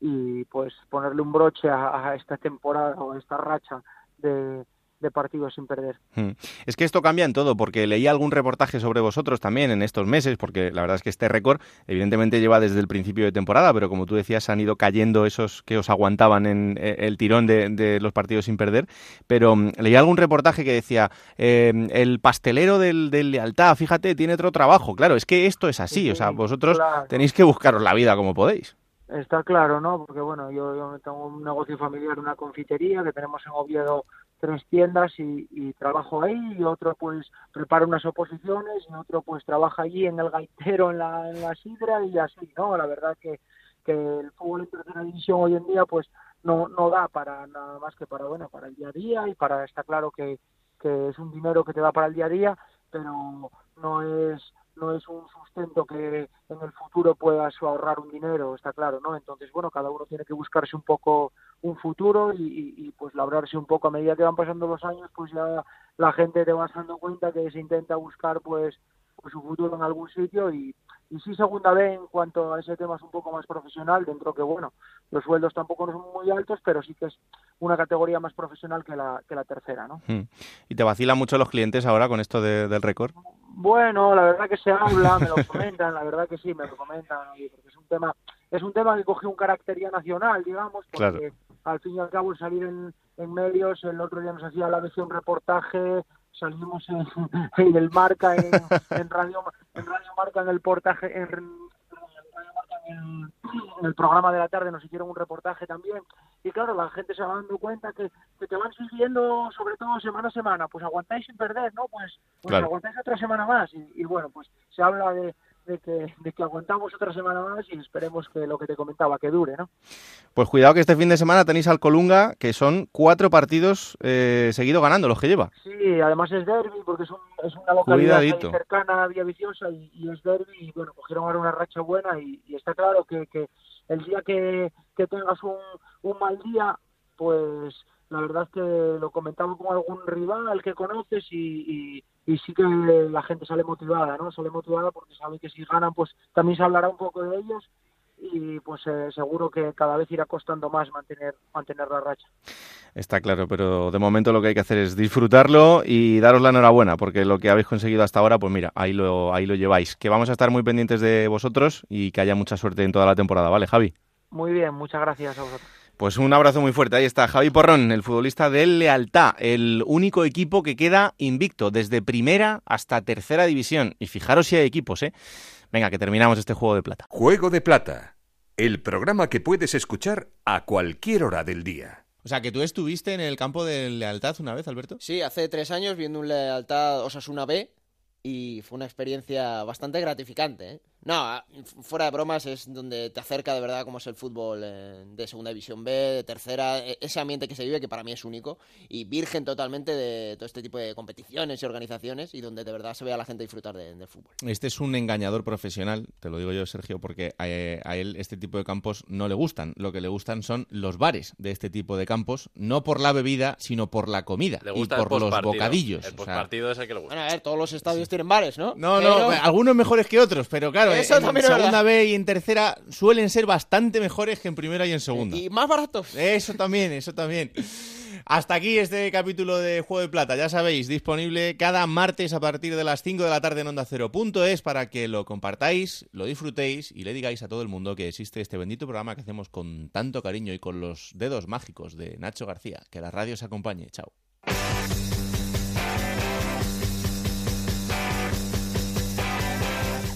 y, pues ponerle un broche a, a esta temporada o a esta racha de, de partidos sin perder. Hmm. Es que esto cambia en todo, porque leí algún reportaje sobre vosotros también en estos meses, porque la verdad es que este récord evidentemente lleva desde el principio de temporada, pero como tú decías, han ido cayendo esos que os aguantaban en eh, el tirón de, los partidos sin perder. Pero mm, leí algún reportaje que decía, em, el pastelero del, Lealtad, fíjate, tiene otro trabajo. Claro, es que esto es así, o sea, vosotros tenéis que buscaros la vida como podéis. Está claro, ¿no? Porque bueno, yo, yo tengo un negocio familiar, una confitería que tenemos en Oviedo tres tiendas y, trabajo ahí y otro pues prepara unas oposiciones y otro pues trabaja allí en el gaitero en la, en sidra y así, ¿no? La verdad que, que el fútbol en tercera división hoy en día pues no, no da para nada más que para, bueno, para el día a día y para, está claro que, que es un dinero que te da para el día a día, pero no es no es un sustento que en el futuro puedas ahorrar un dinero, está claro, ¿no? Entonces, bueno, cada uno tiene que buscarse un poco un futuro y, pues labrarse un poco a medida que van pasando los años, pues ya la gente te va dando cuenta que se intenta buscar pues, pues su futuro en algún sitio y, y sí segunda vez en cuanto a ese tema es un poco más profesional dentro que bueno los sueldos tampoco no son muy altos pero sí que es una categoría más profesional que la que la tercera no hmm. y te vacilan mucho los clientes ahora con esto del récord bueno la verdad que se habla me lo comentan la verdad que sí me lo comentan porque es un tema es un tema que coge un carácter ya nacional digamos porque al fin y al cabo salir en, en medios el otro día nos hacía la versión reportaje salimos en, en el Marca, en, en, Radio, en Radio Marca, en el portaje, en, en, el programa de la tarde nos hicieron un reportaje también. Y claro, la gente se va dando cuenta que, que te van siguiendo sobre todo semana a semana. Pues aguantáis sin perder, ¿no? Pues, pues aguantáis otra semana más. Y, y bueno, pues se habla de, de que, de que aguantamos otra semana más y esperemos que lo que te comentaba, que dure, ¿no? Pues cuidado que este fin de semana tenéis al Colunga, que son cuatro partidos eh, seguidos ganando los que lleva. Sí, además es derby, porque es, un, es una localidad cercana a Vía Viciosa y, y, es derby, y bueno, cogieron ahora una racha buena y, y está claro que, que el día que, que tengas un, un mal día, pues la verdad es que lo comentamos con algún rival que conoces y, y, sí que la gente sale motivada, ¿no? Sale motivada porque sabe que si ganan, pues también se hablará un poco de ellos y pues eh, seguro que cada vez irá costando más mantener mantener la racha. Está claro, pero de momento lo que hay que hacer es disfrutarlo y daros la enhorabuena, porque lo que habéis conseguido hasta ahora, pues mira, ahí lo, ahí lo lleváis. Que vamos a estar muy pendientes de vosotros y que haya mucha suerte en toda la temporada, ¿vale, Javi? Muy bien, muchas gracias a vosotros. Pues un abrazo muy fuerte. Ahí está Javi Porrón, el futbolista del Lealtad, el único equipo que queda invicto desde primera hasta tercera división. Y fijaros si hay equipos, ¿eh? Venga, que terminamos este juego de plata. Juego de plata, el programa que puedes escuchar a cualquier hora del día. O sea, que tú estuviste en el campo de Lealtad una vez, Alberto. Sí, hace tres años viendo un Lealtad Osasuna B y fue una experiencia bastante gratificante. ¿eh? No, fuera de bromas es donde te acerca de verdad cómo es el fútbol eh, de segunda división B, de tercera, e, ese ambiente que se vive que para mí es único y virgen totalmente de todo este tipo de competiciones y organizaciones y donde de verdad se ve a la gente disfrutar del fútbol. Este es un engañador profesional, te lo digo yo Sergio, porque a, él este tipo de campos no le gustan. Lo que le gustan son los bares de este tipo de campos, no por la bebida, sino por la comida y por los bocadillos. El postpartido es el que le gusta. Bueno, a ver, todos los estadios tienen bares, ¿no? No, no, algunos mejores que otros, pero claro, en segunda B y en tercera suelen ser bastante mejores que en primera y en segunda. Y más baratos. Eso también, eso también. Hasta aquí este capítulo de Juego de Plata. Ya sabéis, disponible cada martes a partir de las 5 de la tarde en Onda es para que lo compartáis, lo disfrutéis y le digáis a todo el mundo que existe este bendito programa que hacemos con tanto cariño y con los dedos mágicos de Nacho García. Que la radio os acompañe. Chao.